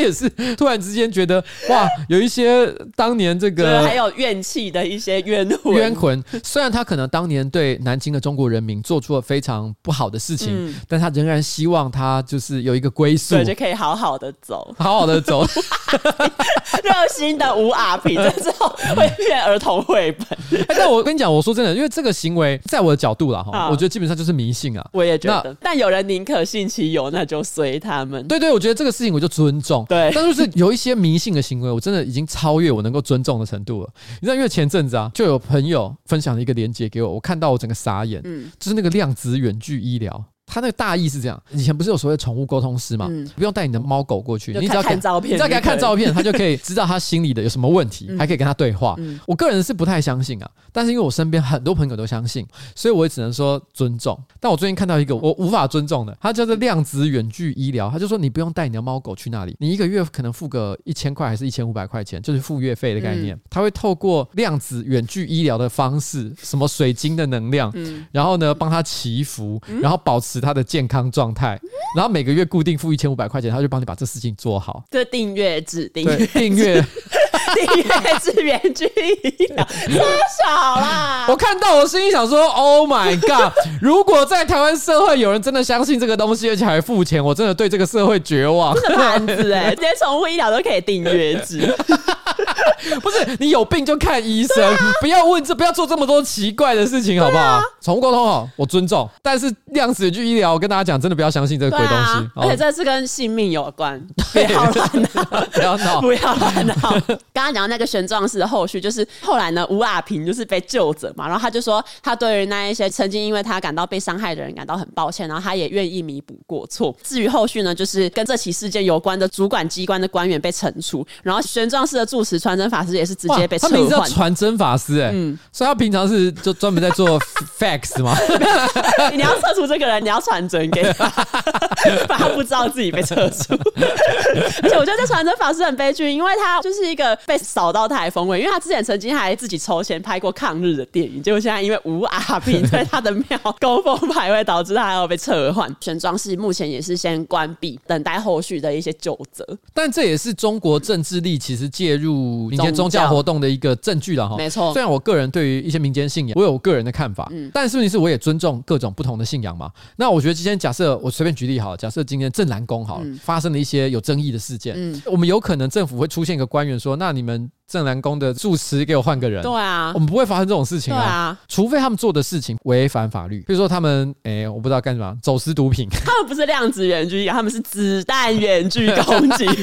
他也是突然之间觉得哇，有一些当年这个还有怨气的一些冤魂。冤魂，虽然他可能当年对南京的中国人民做出了非常不好的事情，嗯、但他仍然希望他就是有一个归宿，对，就可以好好的走，好好的走。热心的吴阿平，这之后会变儿童绘本。但我跟你讲，我说真的，因为这个行为在我的角度啦，哈，我觉得基本上就是迷信啊。我也觉得，但有人宁可信其有，那就随他们。对对，我觉得这个事情我就尊重。对，但就是有一些迷信的行为，我真的已经超越我能够尊重的程度了。你知道，因为前阵子啊，就有朋友分享了一个链接给我，我看到我整个傻眼。嗯，就是那个量子远距医疗。他那个大意是这样：以前不是有所谓宠物沟通师嘛？嗯、不用带你的猫狗过去，你只要看照片，你只要给他看照片，他就可以知道他心里的有什么问题，嗯、还可以跟他对话。嗯、我个人是不太相信啊，但是因为我身边很多朋友都相信，所以我也只能说尊重。但我最近看到一个我无法尊重的，他叫做量子远距医疗，他就说你不用带你的猫狗去那里，你一个月可能付个一千块还是一千五百块钱，就是付月费的概念。嗯、他会透过量子远距医疗的方式，什么水晶的能量，嗯、然后呢帮他祈福，然后保持他的健康状。状态，然后每个月固定付一千五百块钱，他就帮你把这事情做好。这订阅制，订阅订阅 订阅制远距医疗，多少啦？我看到我心里想说：“Oh my god！如果在台湾社会有人真的相信这个东西，而且还付钱，我真的对这个社会绝望。”这个盘子哎，这些宠物医疗都可以订阅制。不是你有病就看医生，啊、不要问这，不要做这么多奇怪的事情，好不好？宠、啊、物沟通好，我尊重，但是量子去医疗，我跟大家讲，真的不要相信这个鬼东西，啊、而且这是跟性命有关，不要乱闹，不要闹，不要乱闹。刚刚讲到那个玄奘寺的后续，就是后来呢，吴亚平就是被救者嘛，然后他就说，他对于那一些曾经因为他感到被伤害的人感到很抱歉，然后他也愿意弥补过错。至于后续呢，就是跟这起事件有关的主管机关的官员被惩处，然后玄奘寺的住持传真法师也是直接被撤换。他名字叫传真法师哎、所以他平常是就专门在做 fax 吗？你要撤除这个人，你要传真给他，把他不知道自己被撤除。而且我觉得这传真法师很悲剧，因为他就是一个被扫到台风尾，因为他之前曾经还自己筹钱拍过抗日的电影，结果现在因为吴阿平在他的庙供奉牌位，导致他还要被撤换。玄奘寺目前也是先关闭，等待后续的一些纠责。但这也是中国政治力其实介入民间宗教活动的一个证据了哈。没错，虽然我个人对于一些民间信仰，我有我个人的看法，嗯，但是问题是我也尊重各种不同的信仰嘛。那我觉得今天假设我随便举例好了，假设今天镇南宫好了，发生了一些有争议的事件，嗯，我们有可能政府会出现一个官员说，那你们。镇澜宫的住持给我换个人。对啊，我们不会发生这种事情啊。啊除非他们做的事情违反法律，比如说他们哎、欸，我不知道干什么，走私毒品。他们不是量子远距，他们是子弹远距攻击。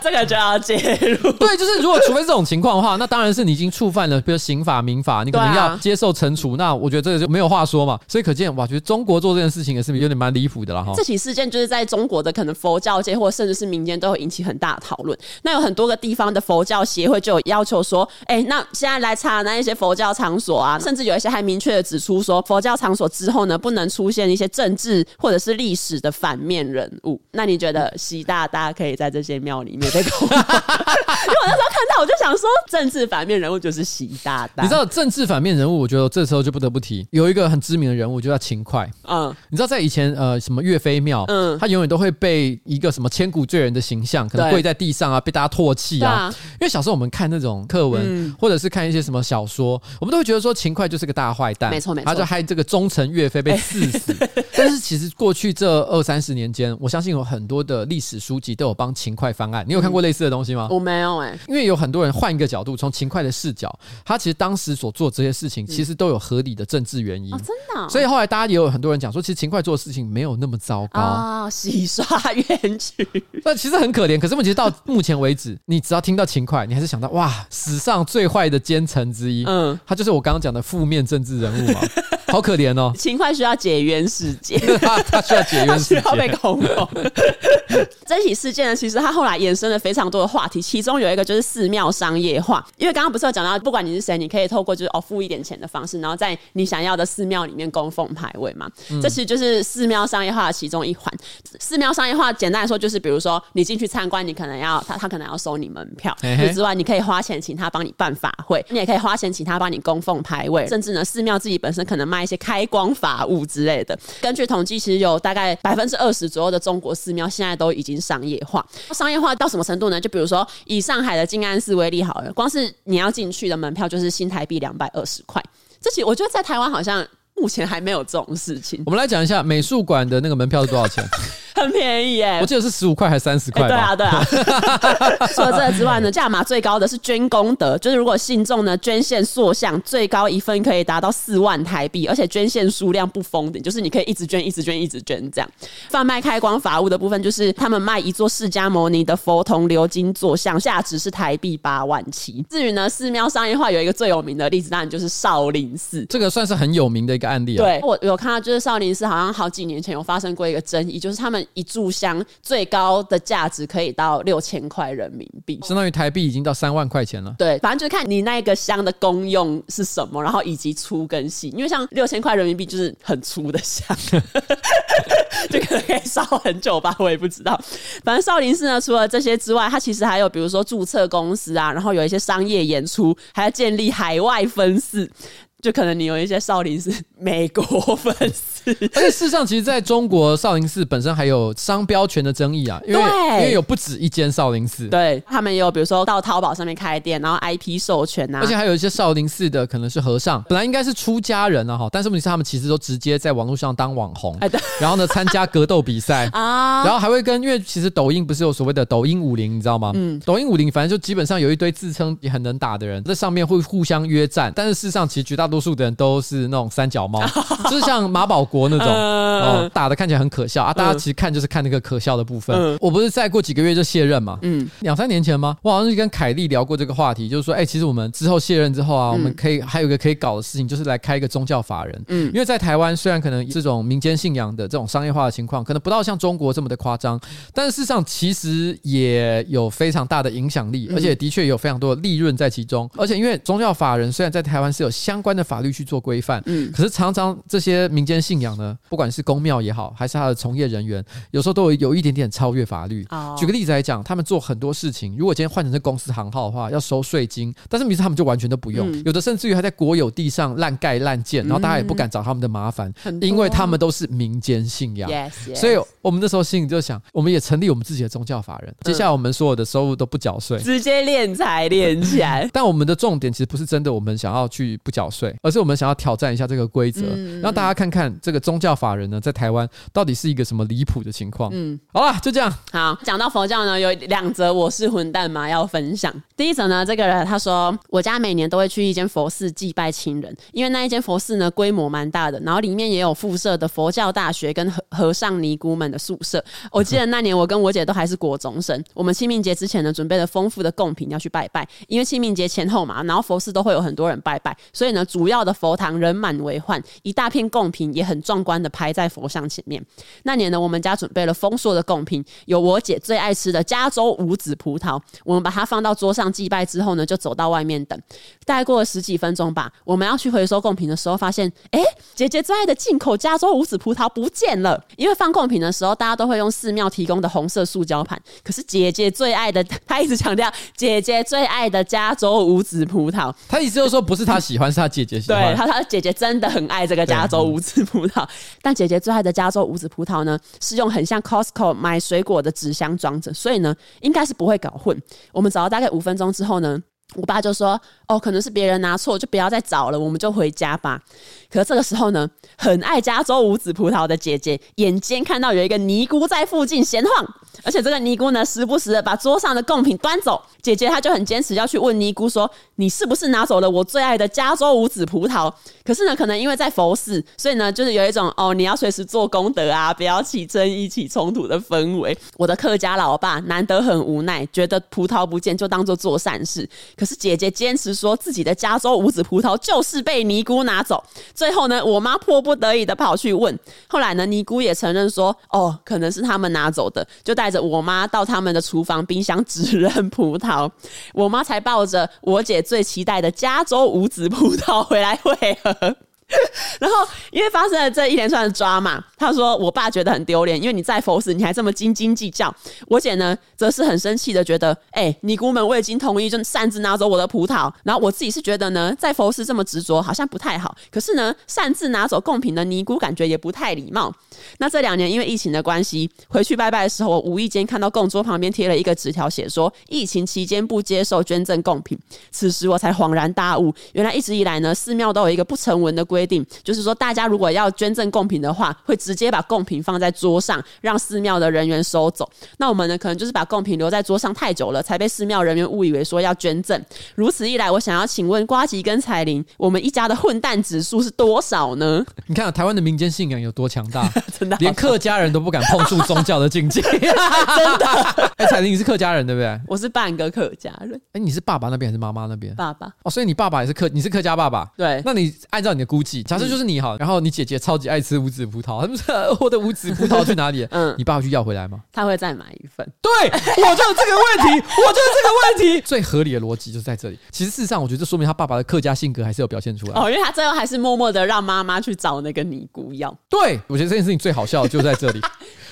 这个就要介入。对，就是如果除非这种情况的话，那当然是你已经触犯了，比如刑法、民法，你可能要接受惩处。啊、那我觉得这个就没有话说嘛。所以可见，哇，觉得中国做这件事情也是有点蛮离谱的了哈。这起事件就是在中国的可能佛教界或甚至是民间都会引起很大的讨论。那有很多个地方的佛教协会就有要求说，哎，那现在来查那一些佛教场所啊，甚至有一些还明确的指出说，佛教场所之后呢，不能出现一些政治或者是历史的反面人物。那你觉得习大大可以在这些庙里面被供？因为我那时候看到，我就想说，政治反面人物就是习大大。你知道政治反面人物，我觉得这时候就不得不提有一个很知名的人物，就叫勤快。嗯，你知道在以前呃什么岳飞庙，嗯，他永远都会被一个什么千古罪人的形象，可能跪在地上啊，被大家唾弃啊。啊因为小时候我们看那种课文，嗯、或者是看一些什么小说，我们都会觉得说秦桧就是个大坏蛋，没错没错，他就害这个忠臣岳飞被刺死。欸、但是其实过去这二三十年间，我相信有很多的历史书籍都有帮秦桧翻案。你有看过类似的东西吗？我没有哎、欸，因为有很多人换一个角度，从秦桧的视角，他其实当时所做这些事情，其实都有合理的政治原因。真的、哦。所以后来大家也有很多人讲说，其实秦桧做的事情没有那么糟糕啊、哦，洗刷冤屈。那其实很可怜。可是问题是到目前为止，你只要听到秦桧，你还是想到哇，史上最坏的奸臣之一。嗯，他就是我刚刚讲的负面政治人物嘛。好可怜哦，秦桧需要解冤事件，他 他需要解冤需要被控告。这起事件呢，其实他后来衍生了非常多的话题，其中有一个就是寺庙商业化。因为刚刚不是有讲到，不管你是谁，你可以透过就是哦付一点钱的方式，然后在你想要的寺庙里面供奉牌位嘛。嗯、这其实就是寺庙商业化的其中一环。寺庙商业化简单来说就是，比如说你进去参观，你可能要他他可能要收你门票，之外你可以花钱请他帮你办法会，你也可以花钱请他帮你供奉牌位，甚至呢寺庙自己本身可能卖。一些开光法物之类的，根据统计，其实有大概百分之二十左右的中国寺庙现在都已经商业化。商业化到什么程度呢？就比如说以上海的静安寺为例好了，光是你要进去的门票就是新台币两百二十块。这其实我觉得在台湾好像目前还没有这种事情。我们来讲一下美术馆的那个门票是多少钱？很便宜耶，我记得是十五块还是三十块？对啊，对啊。除了这个之外呢，价码最高的是捐功德，就是如果信众呢捐献塑像，最高一份可以达到四万台币，而且捐献数量不封顶，就是你可以一直捐、一直捐、一直捐这样。贩卖开光法物的部分，就是他们卖一座释迦牟尼的佛铜鎏金坐像，价值是台币八万七。至于呢，寺庙商业化有一个最有名的例子，当然就是少林寺，这个算是很有名的一个案例啊。对，我有看到，就是少林寺好像好几年前有发生过一个争议，就是他们。一炷香最高的价值可以到六千块人民币，相当于台币已经到三万块钱了。对，反正就是看你那个香的功用是什么，然后以及粗跟细。因为像六千块人民币就是很粗的香，就可能可以烧很久吧，我也不知道。反正少林寺呢，除了这些之外，它其实还有比如说注册公司啊，然后有一些商业演出，还要建立海外分寺。就可能你有一些少林寺 美国粉丝，而且事实上，其实在中国少林寺本身还有商标权的争议啊，因为因为有不止一间少林寺，对他们也有比如说到淘宝上面开店，然后 IP 授权啊，而且还有一些少林寺的可能是和尚，本来应该是出家人啊哈，但是问题是他们其实都直接在网络上当网红，然后呢参加格斗比赛。啊，然后还会跟因为其实抖音不是有所谓的抖音武林，你知道吗？嗯，抖音武林反正就基本上有一堆自称也很能打的人在上面会互相约战，但是事实上其实绝大多数的人都是那种三脚猫，就是像马保国那种哦，打的看起来很可笑啊。大家其实看就是看那个可笑的部分。我不是再过几个月就卸任嘛？嗯，两三年前吗？我好像是跟凯莉聊过这个话题，就是说，哎，其实我们之后卸任之后啊，我们可以还有一个可以搞的事情，就是来开一个宗教法人。嗯，因为在台湾虽然可能这种民间信仰的这种商业化的情况，可能不到像中国这么的夸张，但是事实上其实也有非常大的影响力，而且的确有非常多的利润在其中。而且因为宗教法人虽然在台湾是有相关的法律。去做规范，嗯，可是常常这些民间信仰呢，不管是公庙也好，还是他的从业人员，有时候都有有一点点超越法律。哦，举个例子来讲，他们做很多事情，如果今天换成是公司行号的话，要收税金，但是明知他们就完全都不用，嗯、有的甚至于还在国有地上滥盖滥建，然后大家也不敢找他们的麻烦，嗯、因为他们都是民间信仰。Yes, yes. 所以我们那时候心里就想，我们也成立我们自己的宗教法人，接下来我们所有的收入都不缴税，直接敛财敛起来。但我们的重点其实不是真的，我们想要去不缴税，粹，而是我们想要挑战一下这个规则，嗯、让大家看看这个宗教法人呢，在台湾到底是一个什么离谱的情况。嗯，好了，就这样。好，讲到佛教呢，有两则我是混蛋嘛要分享。第一则呢，这个人他说，我家每年都会去一间佛寺祭拜亲人，因为那一间佛寺呢规模蛮大的，然后里面也有附设的佛教大学跟和和尚尼姑们的宿舍。我记得那年我跟我姐都还是国中生，我们清明节之前呢准备了丰富的贡品要去拜拜，因为清明节前后嘛，然后佛寺都会有很多人拜拜，所以呢主主要的佛堂人满为患，一大片贡品也很壮观的排在佛像前面。那年呢我们家准备了丰硕的贡品，有我姐最爱吃的加州无籽葡萄，我们把它放到桌上祭拜之后呢，就走到外面等。大概过了十几分钟吧，我们要去回收贡品的时候，发现，哎，姐姐最爱的进口加州无籽葡萄不见了。因为放贡品的时候，大家都会用寺庙提供的红色塑胶盘，可是姐姐最爱的，她一直强调姐姐最爱的加州无籽葡萄。她意思就是说，不是她喜欢，是她姐姐喜欢。对，她她姐姐真的很爱这个加州无籽葡萄，但姐姐最爱的加州无籽葡萄呢，是用很像 Costco 买水果的纸箱装着，所以呢，应该是不会搞混。我们找了大概五分钟之后呢，我爸就说：“哦，可能是别人拿错，就不要再找了，我们就回家吧。”可是这个时候呢，很爱加州无籽葡萄的姐姐眼尖看到有一个尼姑在附近闲晃。而且这个尼姑呢，时不时的把桌上的贡品端走。姐姐她就很坚持要去问尼姑说：“你是不是拿走了我最爱的加州无籽葡萄？”可是呢，可能因为在佛寺，所以呢，就是有一种哦，你要随时做功德啊，不要起争议、起冲突的氛围。我的客家老爸难得很无奈，觉得葡萄不见就当做做善事。可是姐姐坚持说自己的加州无籽葡萄就是被尼姑拿走。最后呢，我妈迫不得已的跑去问。后来呢，尼姑也承认说：“哦，可能是他们拿走的。”就带着我妈到他们的厨房冰箱指认葡萄，我妈才抱着我姐最期待的加州无籽葡萄回来会。然后，因为发生了这一连串的抓嘛，他说我爸觉得很丢脸，因为你在佛寺你还这么斤斤计较。我姐呢，则是很生气的，觉得哎、尼姑们未经同意就擅自拿走我的葡萄。然后我自己是觉得呢，在佛寺这么执着好像不太好。可是呢，擅自拿走贡品的尼姑感觉也不太礼貌。那这两年因为疫情的关系，回去拜拜的时候，我无意间看到供桌旁边贴了一个纸条，写说疫情期间不接受捐赠贡品。此时我才恍然大悟，原来一直以来呢，寺庙都有一个不成文的。规定就是说，大家如果要捐赠贡品的话，会直接把贡品放在桌上，让寺庙的人员收走。那我们呢，可能就是把贡品留在桌上太久了，才被寺庙人员误以为说要捐赠。如此一来，我想要请问瓜吉跟彩玲，我们一家的混蛋指数是多少呢？你看台湾的民间信仰有多强大，真的，连客家人都不敢碰触宗教的境界，真的。哎，彩玲，你是客家人对不对？我是半个客家人。哎，你是爸爸那边还是妈妈那边？爸爸。哦，所以你爸爸也是客，你是客家爸爸。对。那你按照你的估计。假设就是你好，然后你姐姐超级爱吃无籽葡萄，他们说我的无籽葡萄去哪里？嗯，你爸爸去要回来吗？他会再买一份。对，我就是这个问题，我就是这个问题。最合理的逻辑就是在这里。其实事实上，我觉得这说明他爸爸的客家性格还是有表现出来。哦，因为他最后还是默默的让妈妈去找那个尼姑要。对，我觉得这件事情最好笑的就在这里。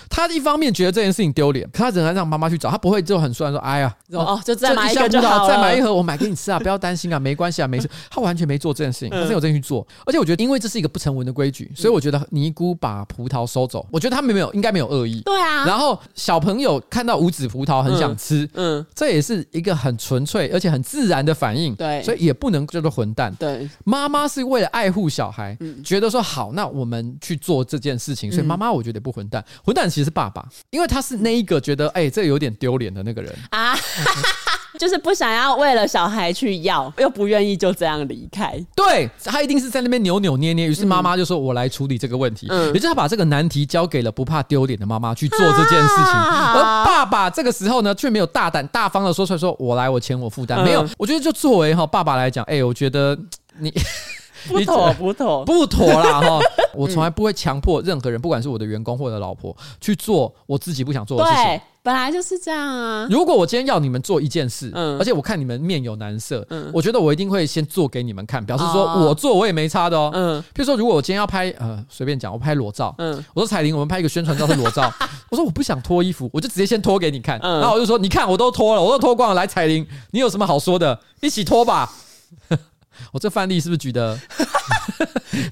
他一方面觉得这件事情丢脸，可他仍然让妈妈去找，他不会就很帅说：“哎呀，哦，就再买一个就好，再买一盒，我买给你吃啊，不要担心啊，没关系啊，没事。”他完全没做这件事情，他是有这样去做。而且我觉得，因为这是一个不成文的规矩，所以我觉得尼姑把葡萄收走，我觉得他们没有，应该没有恶意。对啊。然后小朋友看到无籽葡萄很想吃，嗯，这也是一个很纯粹而且很自然的反应。对，所以也不能叫做混蛋。对，妈妈是为了爱护小孩，觉得说好，那我们去做这件事情。所以妈妈我觉得不混蛋，混蛋其实是爸爸。因为他是那一个觉得哎、欸，这有点丢脸的那个人啊，就是不想要为了小孩去要，又不愿意就这样离开。对，他一定是在那边扭扭捏捏。于是妈妈就说：“我来处理这个问题。嗯”也就是他把这个难题交给了不怕丢脸的妈妈去做这件事情。啊、而爸爸这个时候呢，却没有大胆大方的说出来说：“我来，我钱我负担。嗯”没有，我觉得就作为哈爸爸来讲，哎、欸，我觉得你。不妥不妥 不妥啦 哈！我从来不会强迫任何人，不管是我的员工或者老婆，去做我自己不想做的事情。对，本来就是这样啊。如果我今天要你们做一件事，嗯，而且我看你们面有难色，嗯，我觉得我一定会先做给你们看，表示说我做我也没差的哦。嗯，比如说，如果我今天要拍，呃，随便讲，我拍裸照，嗯，我说彩玲，我们拍一个宣传照是裸照，我说我不想脱衣服，我就直接先脱给你看，然后我就说，你看我都脱了，我都脱光了，来彩玲，你有什么好说的？一起脱吧。我这范例是不是举得？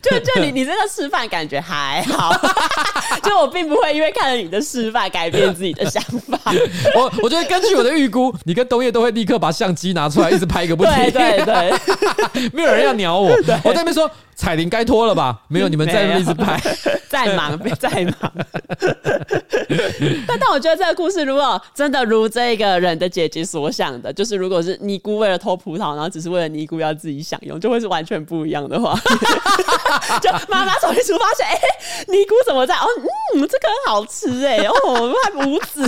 就就你你这个示范感觉还好，就我并不会因为看了你的示范改变自己的想法。我我觉得根据我的预估，你跟东叶都会立刻把相机拿出来，一直拍个不停。对对对，没有人要鸟我。我在那边说。彩铃该脱了吧？没有，你们在那一直拍，在忙，在忙。但但我觉得这个故事，如果真的如这个人的姐姐所想的，就是如果是尼姑为了偷葡萄，然后只是为了尼姑要自己享用，就会是完全不一样的话。就妈妈走一出发现，哎、尼姑怎么在？哦，嗯，这个很好吃哎，哦，还五子，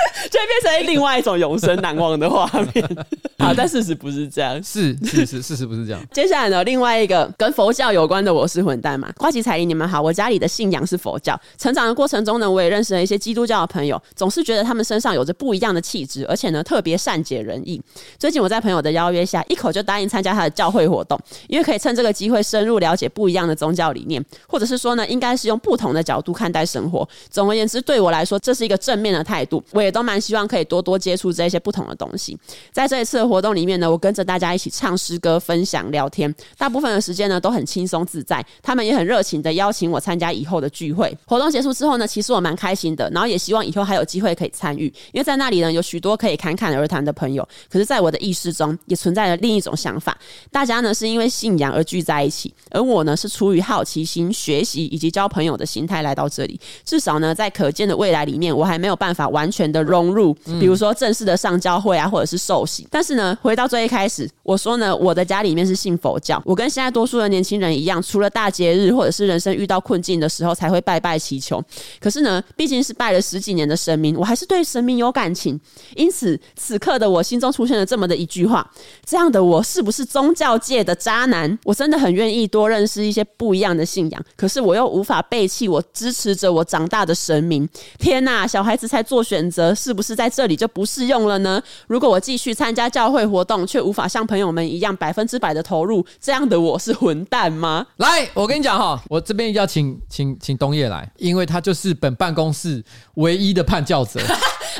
就会变成另外一种永生难忘的画面。好，但事实不是这样，是事实，事实不是这样。接下来呢，另外一个。跟佛教有关的我是混蛋嘛？花旗彩铃，你们好。我家里的信仰是佛教，成长的过程中呢，我也认识了一些基督教的朋友，总是觉得他们身上有着不一样的气质，而且呢，特别善解人意。最近我在朋友的邀约下，一口就答应参加他的教会活动，因为可以趁这个机会深入了解不一样的宗教理念，或者是说呢，应该是用不同的角度看待生活。总而言之，对我来说，这是一个正面的态度。我也都蛮希望可以多多接触这些不同的东西。在这一次的活动里面呢，我跟着大家一起唱诗歌、分享、聊天，大部分的时间呢。都很轻松自在，他们也很热情的邀请我参加以后的聚会。活动结束之后呢，其实我蛮开心的，然后也希望以后还有机会可以参与，因为在那里呢，有许多可以侃侃而谈的朋友。可是，在我的意识中，也存在着另一种想法：大家呢是因为信仰而聚在一起，而我呢是出于好奇心、学习以及交朋友的心态来到这里。至少呢，在可见的未来里面，我还没有办法完全的融入，比如说正式的上教会啊，或者是受洗。但是呢，回到最一开始，我说呢，我的家里面是信佛教，我跟现在多数的年轻人一样，除了大节日或者是人生遇到困境的时候才会拜拜祈求。可是呢，毕竟是拜了十几年的神明，我还是对神明有感情。因此，此刻的我心中出现了这么的一句话：这样的我是不是宗教界的渣男？我真的很愿意多认识一些不一样的信仰，可是我又无法背弃我支持着我长大的神明。天哪，小孩子才做选择，是不是在这里就不适用了呢？如果我继续参加教会活动，却无法像朋友们一样百分之百的投入，这样的我是混蛋吗？来，我跟你讲哈，我这边要请请请东叶来，因为他就是本办公室唯一的叛教者。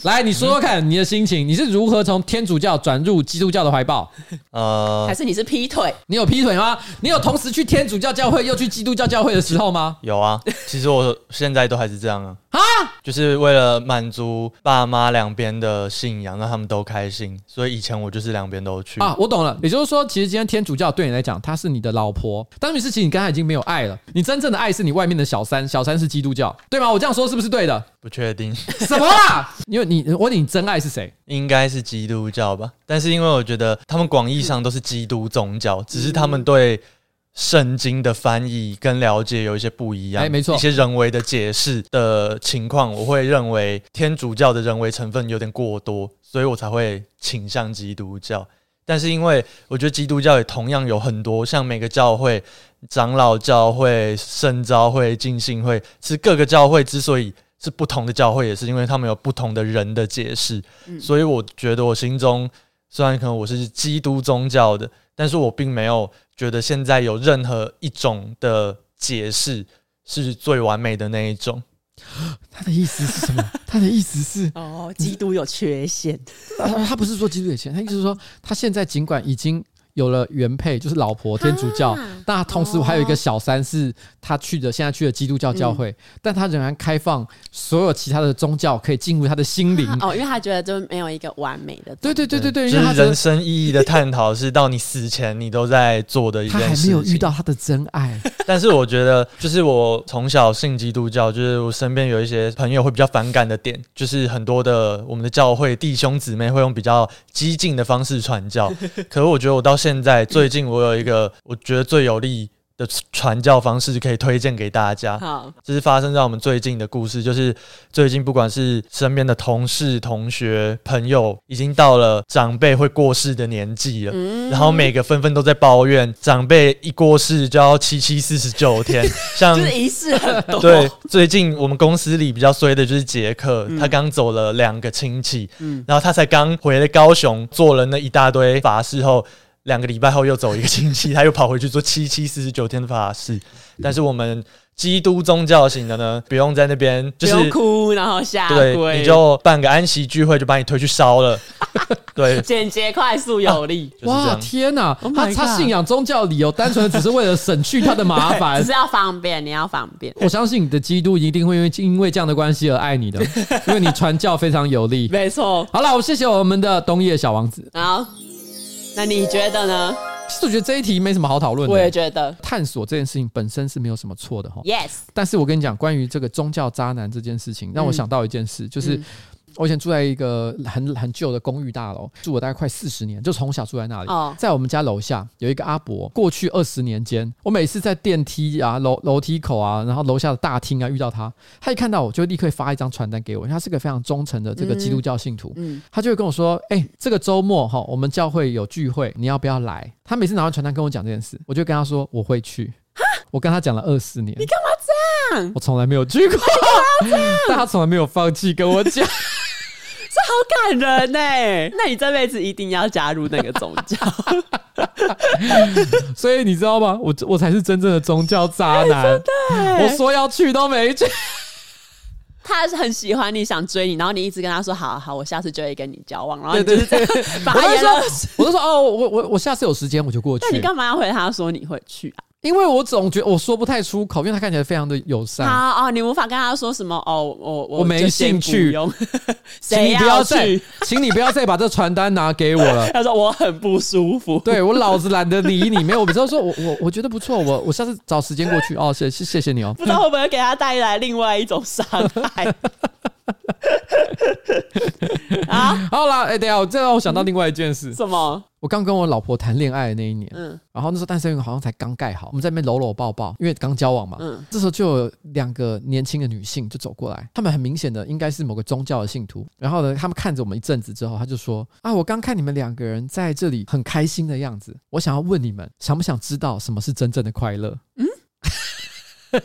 来，你说说看你的心情，你是如何从天主教转入基督教的怀抱？呃，还是你是劈腿？你有劈腿吗？你有同时去天主教教会又去基督教教会的时候吗？有啊，其实我现在都还是这样啊。啊，就是为了满足爸妈两边的信仰，让他们都开心，所以以前我就是两边都去啊。我懂了，也就是说，其实今天天主教对你来讲，他是你的老婆，但是其实你跟他已经没有爱了，你真正的爱是你外面的小三，小三是基督教，对吗？我这样说是不是对的？不确定什么啊？因 为你我问你真爱是谁？应该是基督教吧？但是因为我觉得他们广义上都是基督宗教，只是他们对。圣经的翻译跟了解有一些不一样，哎，没错，一些人为的解释的情况，我会认为天主教的人为成分有点过多，所以我才会倾向基督教。但是因为我觉得基督教也同样有很多，像每个教会、长老教会、圣召会、浸信会，其实各个教会之所以是不同的教会，也是因为他们有不同的人的解释。嗯，所以我觉得我心中虽然可能我是基督宗教的，但是我并没有。觉得现在有任何一种的解释是最完美的那一种，他的意思是什么？他的意思是哦，基督有缺陷。他不是说基督有缺陷，他意思是说他现在尽管已经。有了原配就是老婆天主教，那同时我还有一个小三是他去的，现在去的基督教教会，但他仍然开放所有其他的宗教可以进入他的心灵。哦，因为他觉得就没有一个完美的，对对对对对，就是人生意义的探讨是到你死前你都在做的一件事情，他还没有遇到他的真爱，但是我觉得就是我从小信基督教，就是我身边有一些朋友会比较反感的点，就是很多的我们的教会弟兄姊妹会用比较激进的方式传教，可是我觉得我到。现在最近我有一个我觉得最有利的传教方式可以推荐给大家。好，这是发生在我们最近的故事，就是最近不管是身边的同事、同学、朋友，已经到了长辈会过世的年纪了，嗯、然后每个纷纷都在抱怨，长辈一过世就要七七四十九天，像就是仪式很多。对，最近我们公司里比较衰的就是杰克，嗯、他刚走了两个亲戚，嗯，然后他才刚回了高雄，做了那一大堆法事后。两个礼拜后又走一个星期，他又跑回去做七七四十九天的法事。但是我们基督宗教型的呢，不用在那边就是哭，然后下跪，对，你就办个安息聚会，就把你推去烧了。对，简洁、快速、有力。哇，天哪！他他信仰宗教理由，单纯的只是为了省去他的麻烦，只是要方便，你要方便。我相信你的基督一定会因为因为这样的关系而爱你的，因为你传教非常有力。没错。好了，我谢谢我们的东野小王子。好，那你觉得呢？其实我觉得这一题没什么好讨论的。我也觉得，探索这件事情本身是没有什么错的哈。Yes。但是我跟你讲，关于这个宗教渣男这件事情，让我想到一件事，就是。我以前住在一个很很旧的公寓大楼，住了大概快四十年，就从小住在那里。哦，在我们家楼下有一个阿伯，过去二十年间，我每次在电梯啊、楼楼梯口啊，然后楼下的大厅啊遇到他，他一看到我就立刻发一张传单给我，他是个非常忠诚的这个基督教信徒。嗯，他就会跟我说：“哎、欸，这个周末哈，我们教会有聚会，你要不要来？”他每次拿完传单跟我讲这件事，我就跟他说：“我会去。”我跟他讲了二十年，你干嘛这样？我从来没有去过，但他从来没有放弃跟我讲。这好感人呢！那你这辈子一定要加入那个宗教。所以你知道吗？我我才是真正的宗教渣男。我说要去都没去。他是很喜欢你，想追你，然后你一直跟他说：“好好，我下次就会跟你交往。”然后就是这个。我就说，我就说哦，我我我下次有时间我就过去。那你干嘛要回他说你会去啊？因为我总觉得我说不太出口，因为他看起来非常的友善。啊哦，你无法跟他说什么哦，我我我没兴趣。请你不要再，请你不要再把这传单拿给我了。他说我很不舒服。对，我老子懒得理你，没有。我比如说我我我觉得不错，我我下次找时间过去。哦，谢谢谢谢你哦。不知道会不会给他带来另外一种伤害。啊，好啦，哎、欸，等一下，这让我想到另外一件事。什么？我刚跟我老婆谈恋爱的那一年，嗯，然后那时候单身好像才刚盖好，我们在那边搂搂抱抱，因为刚交往嘛，嗯，这时候就有两个年轻的女性就走过来，她们很明显的应该是某个宗教的信徒，然后呢，他们看着我们一阵子之后，他就说：“啊，我刚看你们两个人在这里很开心的样子，我想要问你们，想不想知道什么是真正的快乐？”嗯。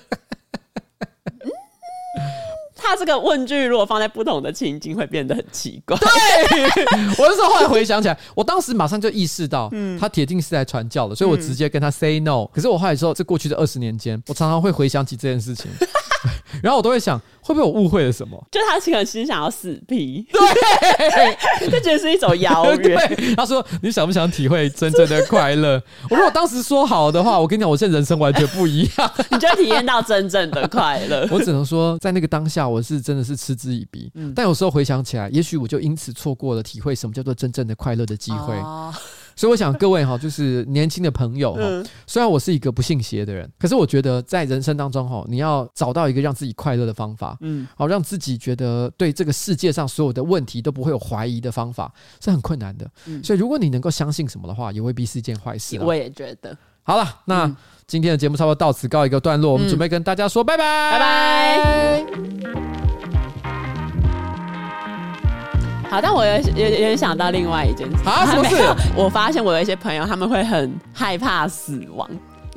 他这个问句如果放在不同的情境，会变得很奇怪。对，我是说后来回想起来，我当时马上就意识到，嗯，他铁定是来传教的，所以我直接跟他 say no。可是我后来说，这过去的二十年间，我常常会回想起这件事情。然后我都会想，会不会我误会了什么？就他可能心想要死皮，对，就觉得是一种遥远。他说：“你想不想体会真正的快乐？”我如果当时说好的话，我跟你讲，我现在人生完全不一样，你就会体验到真正的快乐。我只能说，在那个当下，我是真的是嗤之以鼻。嗯，但有时候回想起来，也许我就因此错过了体会什么叫做真正的快乐的机会。哦所以我想各位哈，就是年轻的朋友哈，虽然我是一个不信邪的人，可是我觉得在人生当中哈，你要找到一个让自己快乐的方法，嗯，好让自己觉得对这个世界上所有的问题都不会有怀疑的方法是很困难的。所以如果你能够相信什么的话，也未必是一件坏事。我也觉得。好了，那今天的节目差不多到此告一个段落，我们准备跟大家说拜拜，拜拜。好，但我有有有点想到另外一件事啊，什么事？我发现我有一些朋友，他们会很害怕死亡。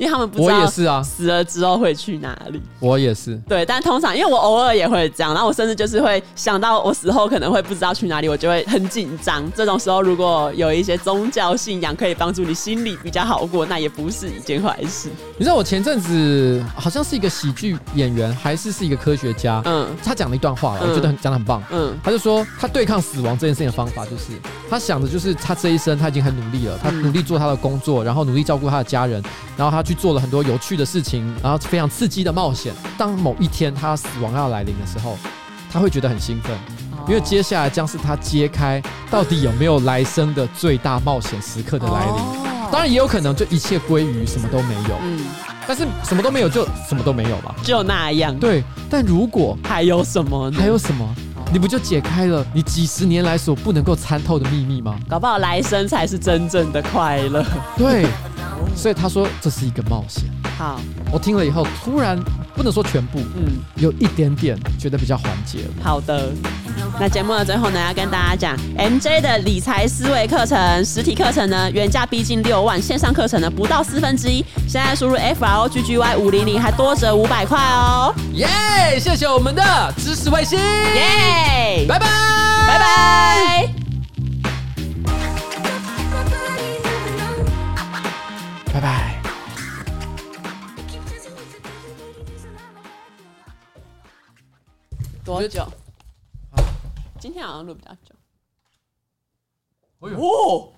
因为他们不知道，我也是啊，死了之后会去哪里？我也是。对，但通常因为我偶尔也会这样，然后我甚至就是会想到我死后可能会不知道去哪里，我就会很紧张。这种时候，如果有一些宗教信仰可以帮助你心里比较好过，那也不是一件坏事。你知道我前阵子好像是一个喜剧演员，还是是一个科学家？嗯，他讲了一段话，我觉得很讲的很棒。嗯，他就说他对抗死亡这件事情的方法，就是他想的就是他这一生他已经很努力了，他努力做他的工作，然后努力照顾他的家人，然后他去做了很多有趣的事情，然后非常刺激的冒险。当某一天他死亡要来临的时候，他会觉得很兴奋，因为接下来将是他揭开到底有没有来生的最大冒险时刻的来临。当然也有可能就一切归于什么都没有。嗯，但是什么都没有就什么都没有吧，就那样。对，但如果还有什么呢？还有什么？你不就解开了你几十年来所不能够参透的秘密吗？搞不好来生才是真正的快乐。对。所以他说这是一个冒险。好，我听了以后，突然不能说全部，嗯，有一点点觉得比较缓解了。好的，那节目的最后呢，要跟大家讲，MJ 的理财思维课程实体课程呢，原价逼近六万，线上课程呢不到四分之一，现在输入 F R O G G Y 五零零还多折五百块哦。耶，谢谢我们的知识卫星。耶，拜拜，拜拜。拜拜。多久？今天好像录比较久。哦。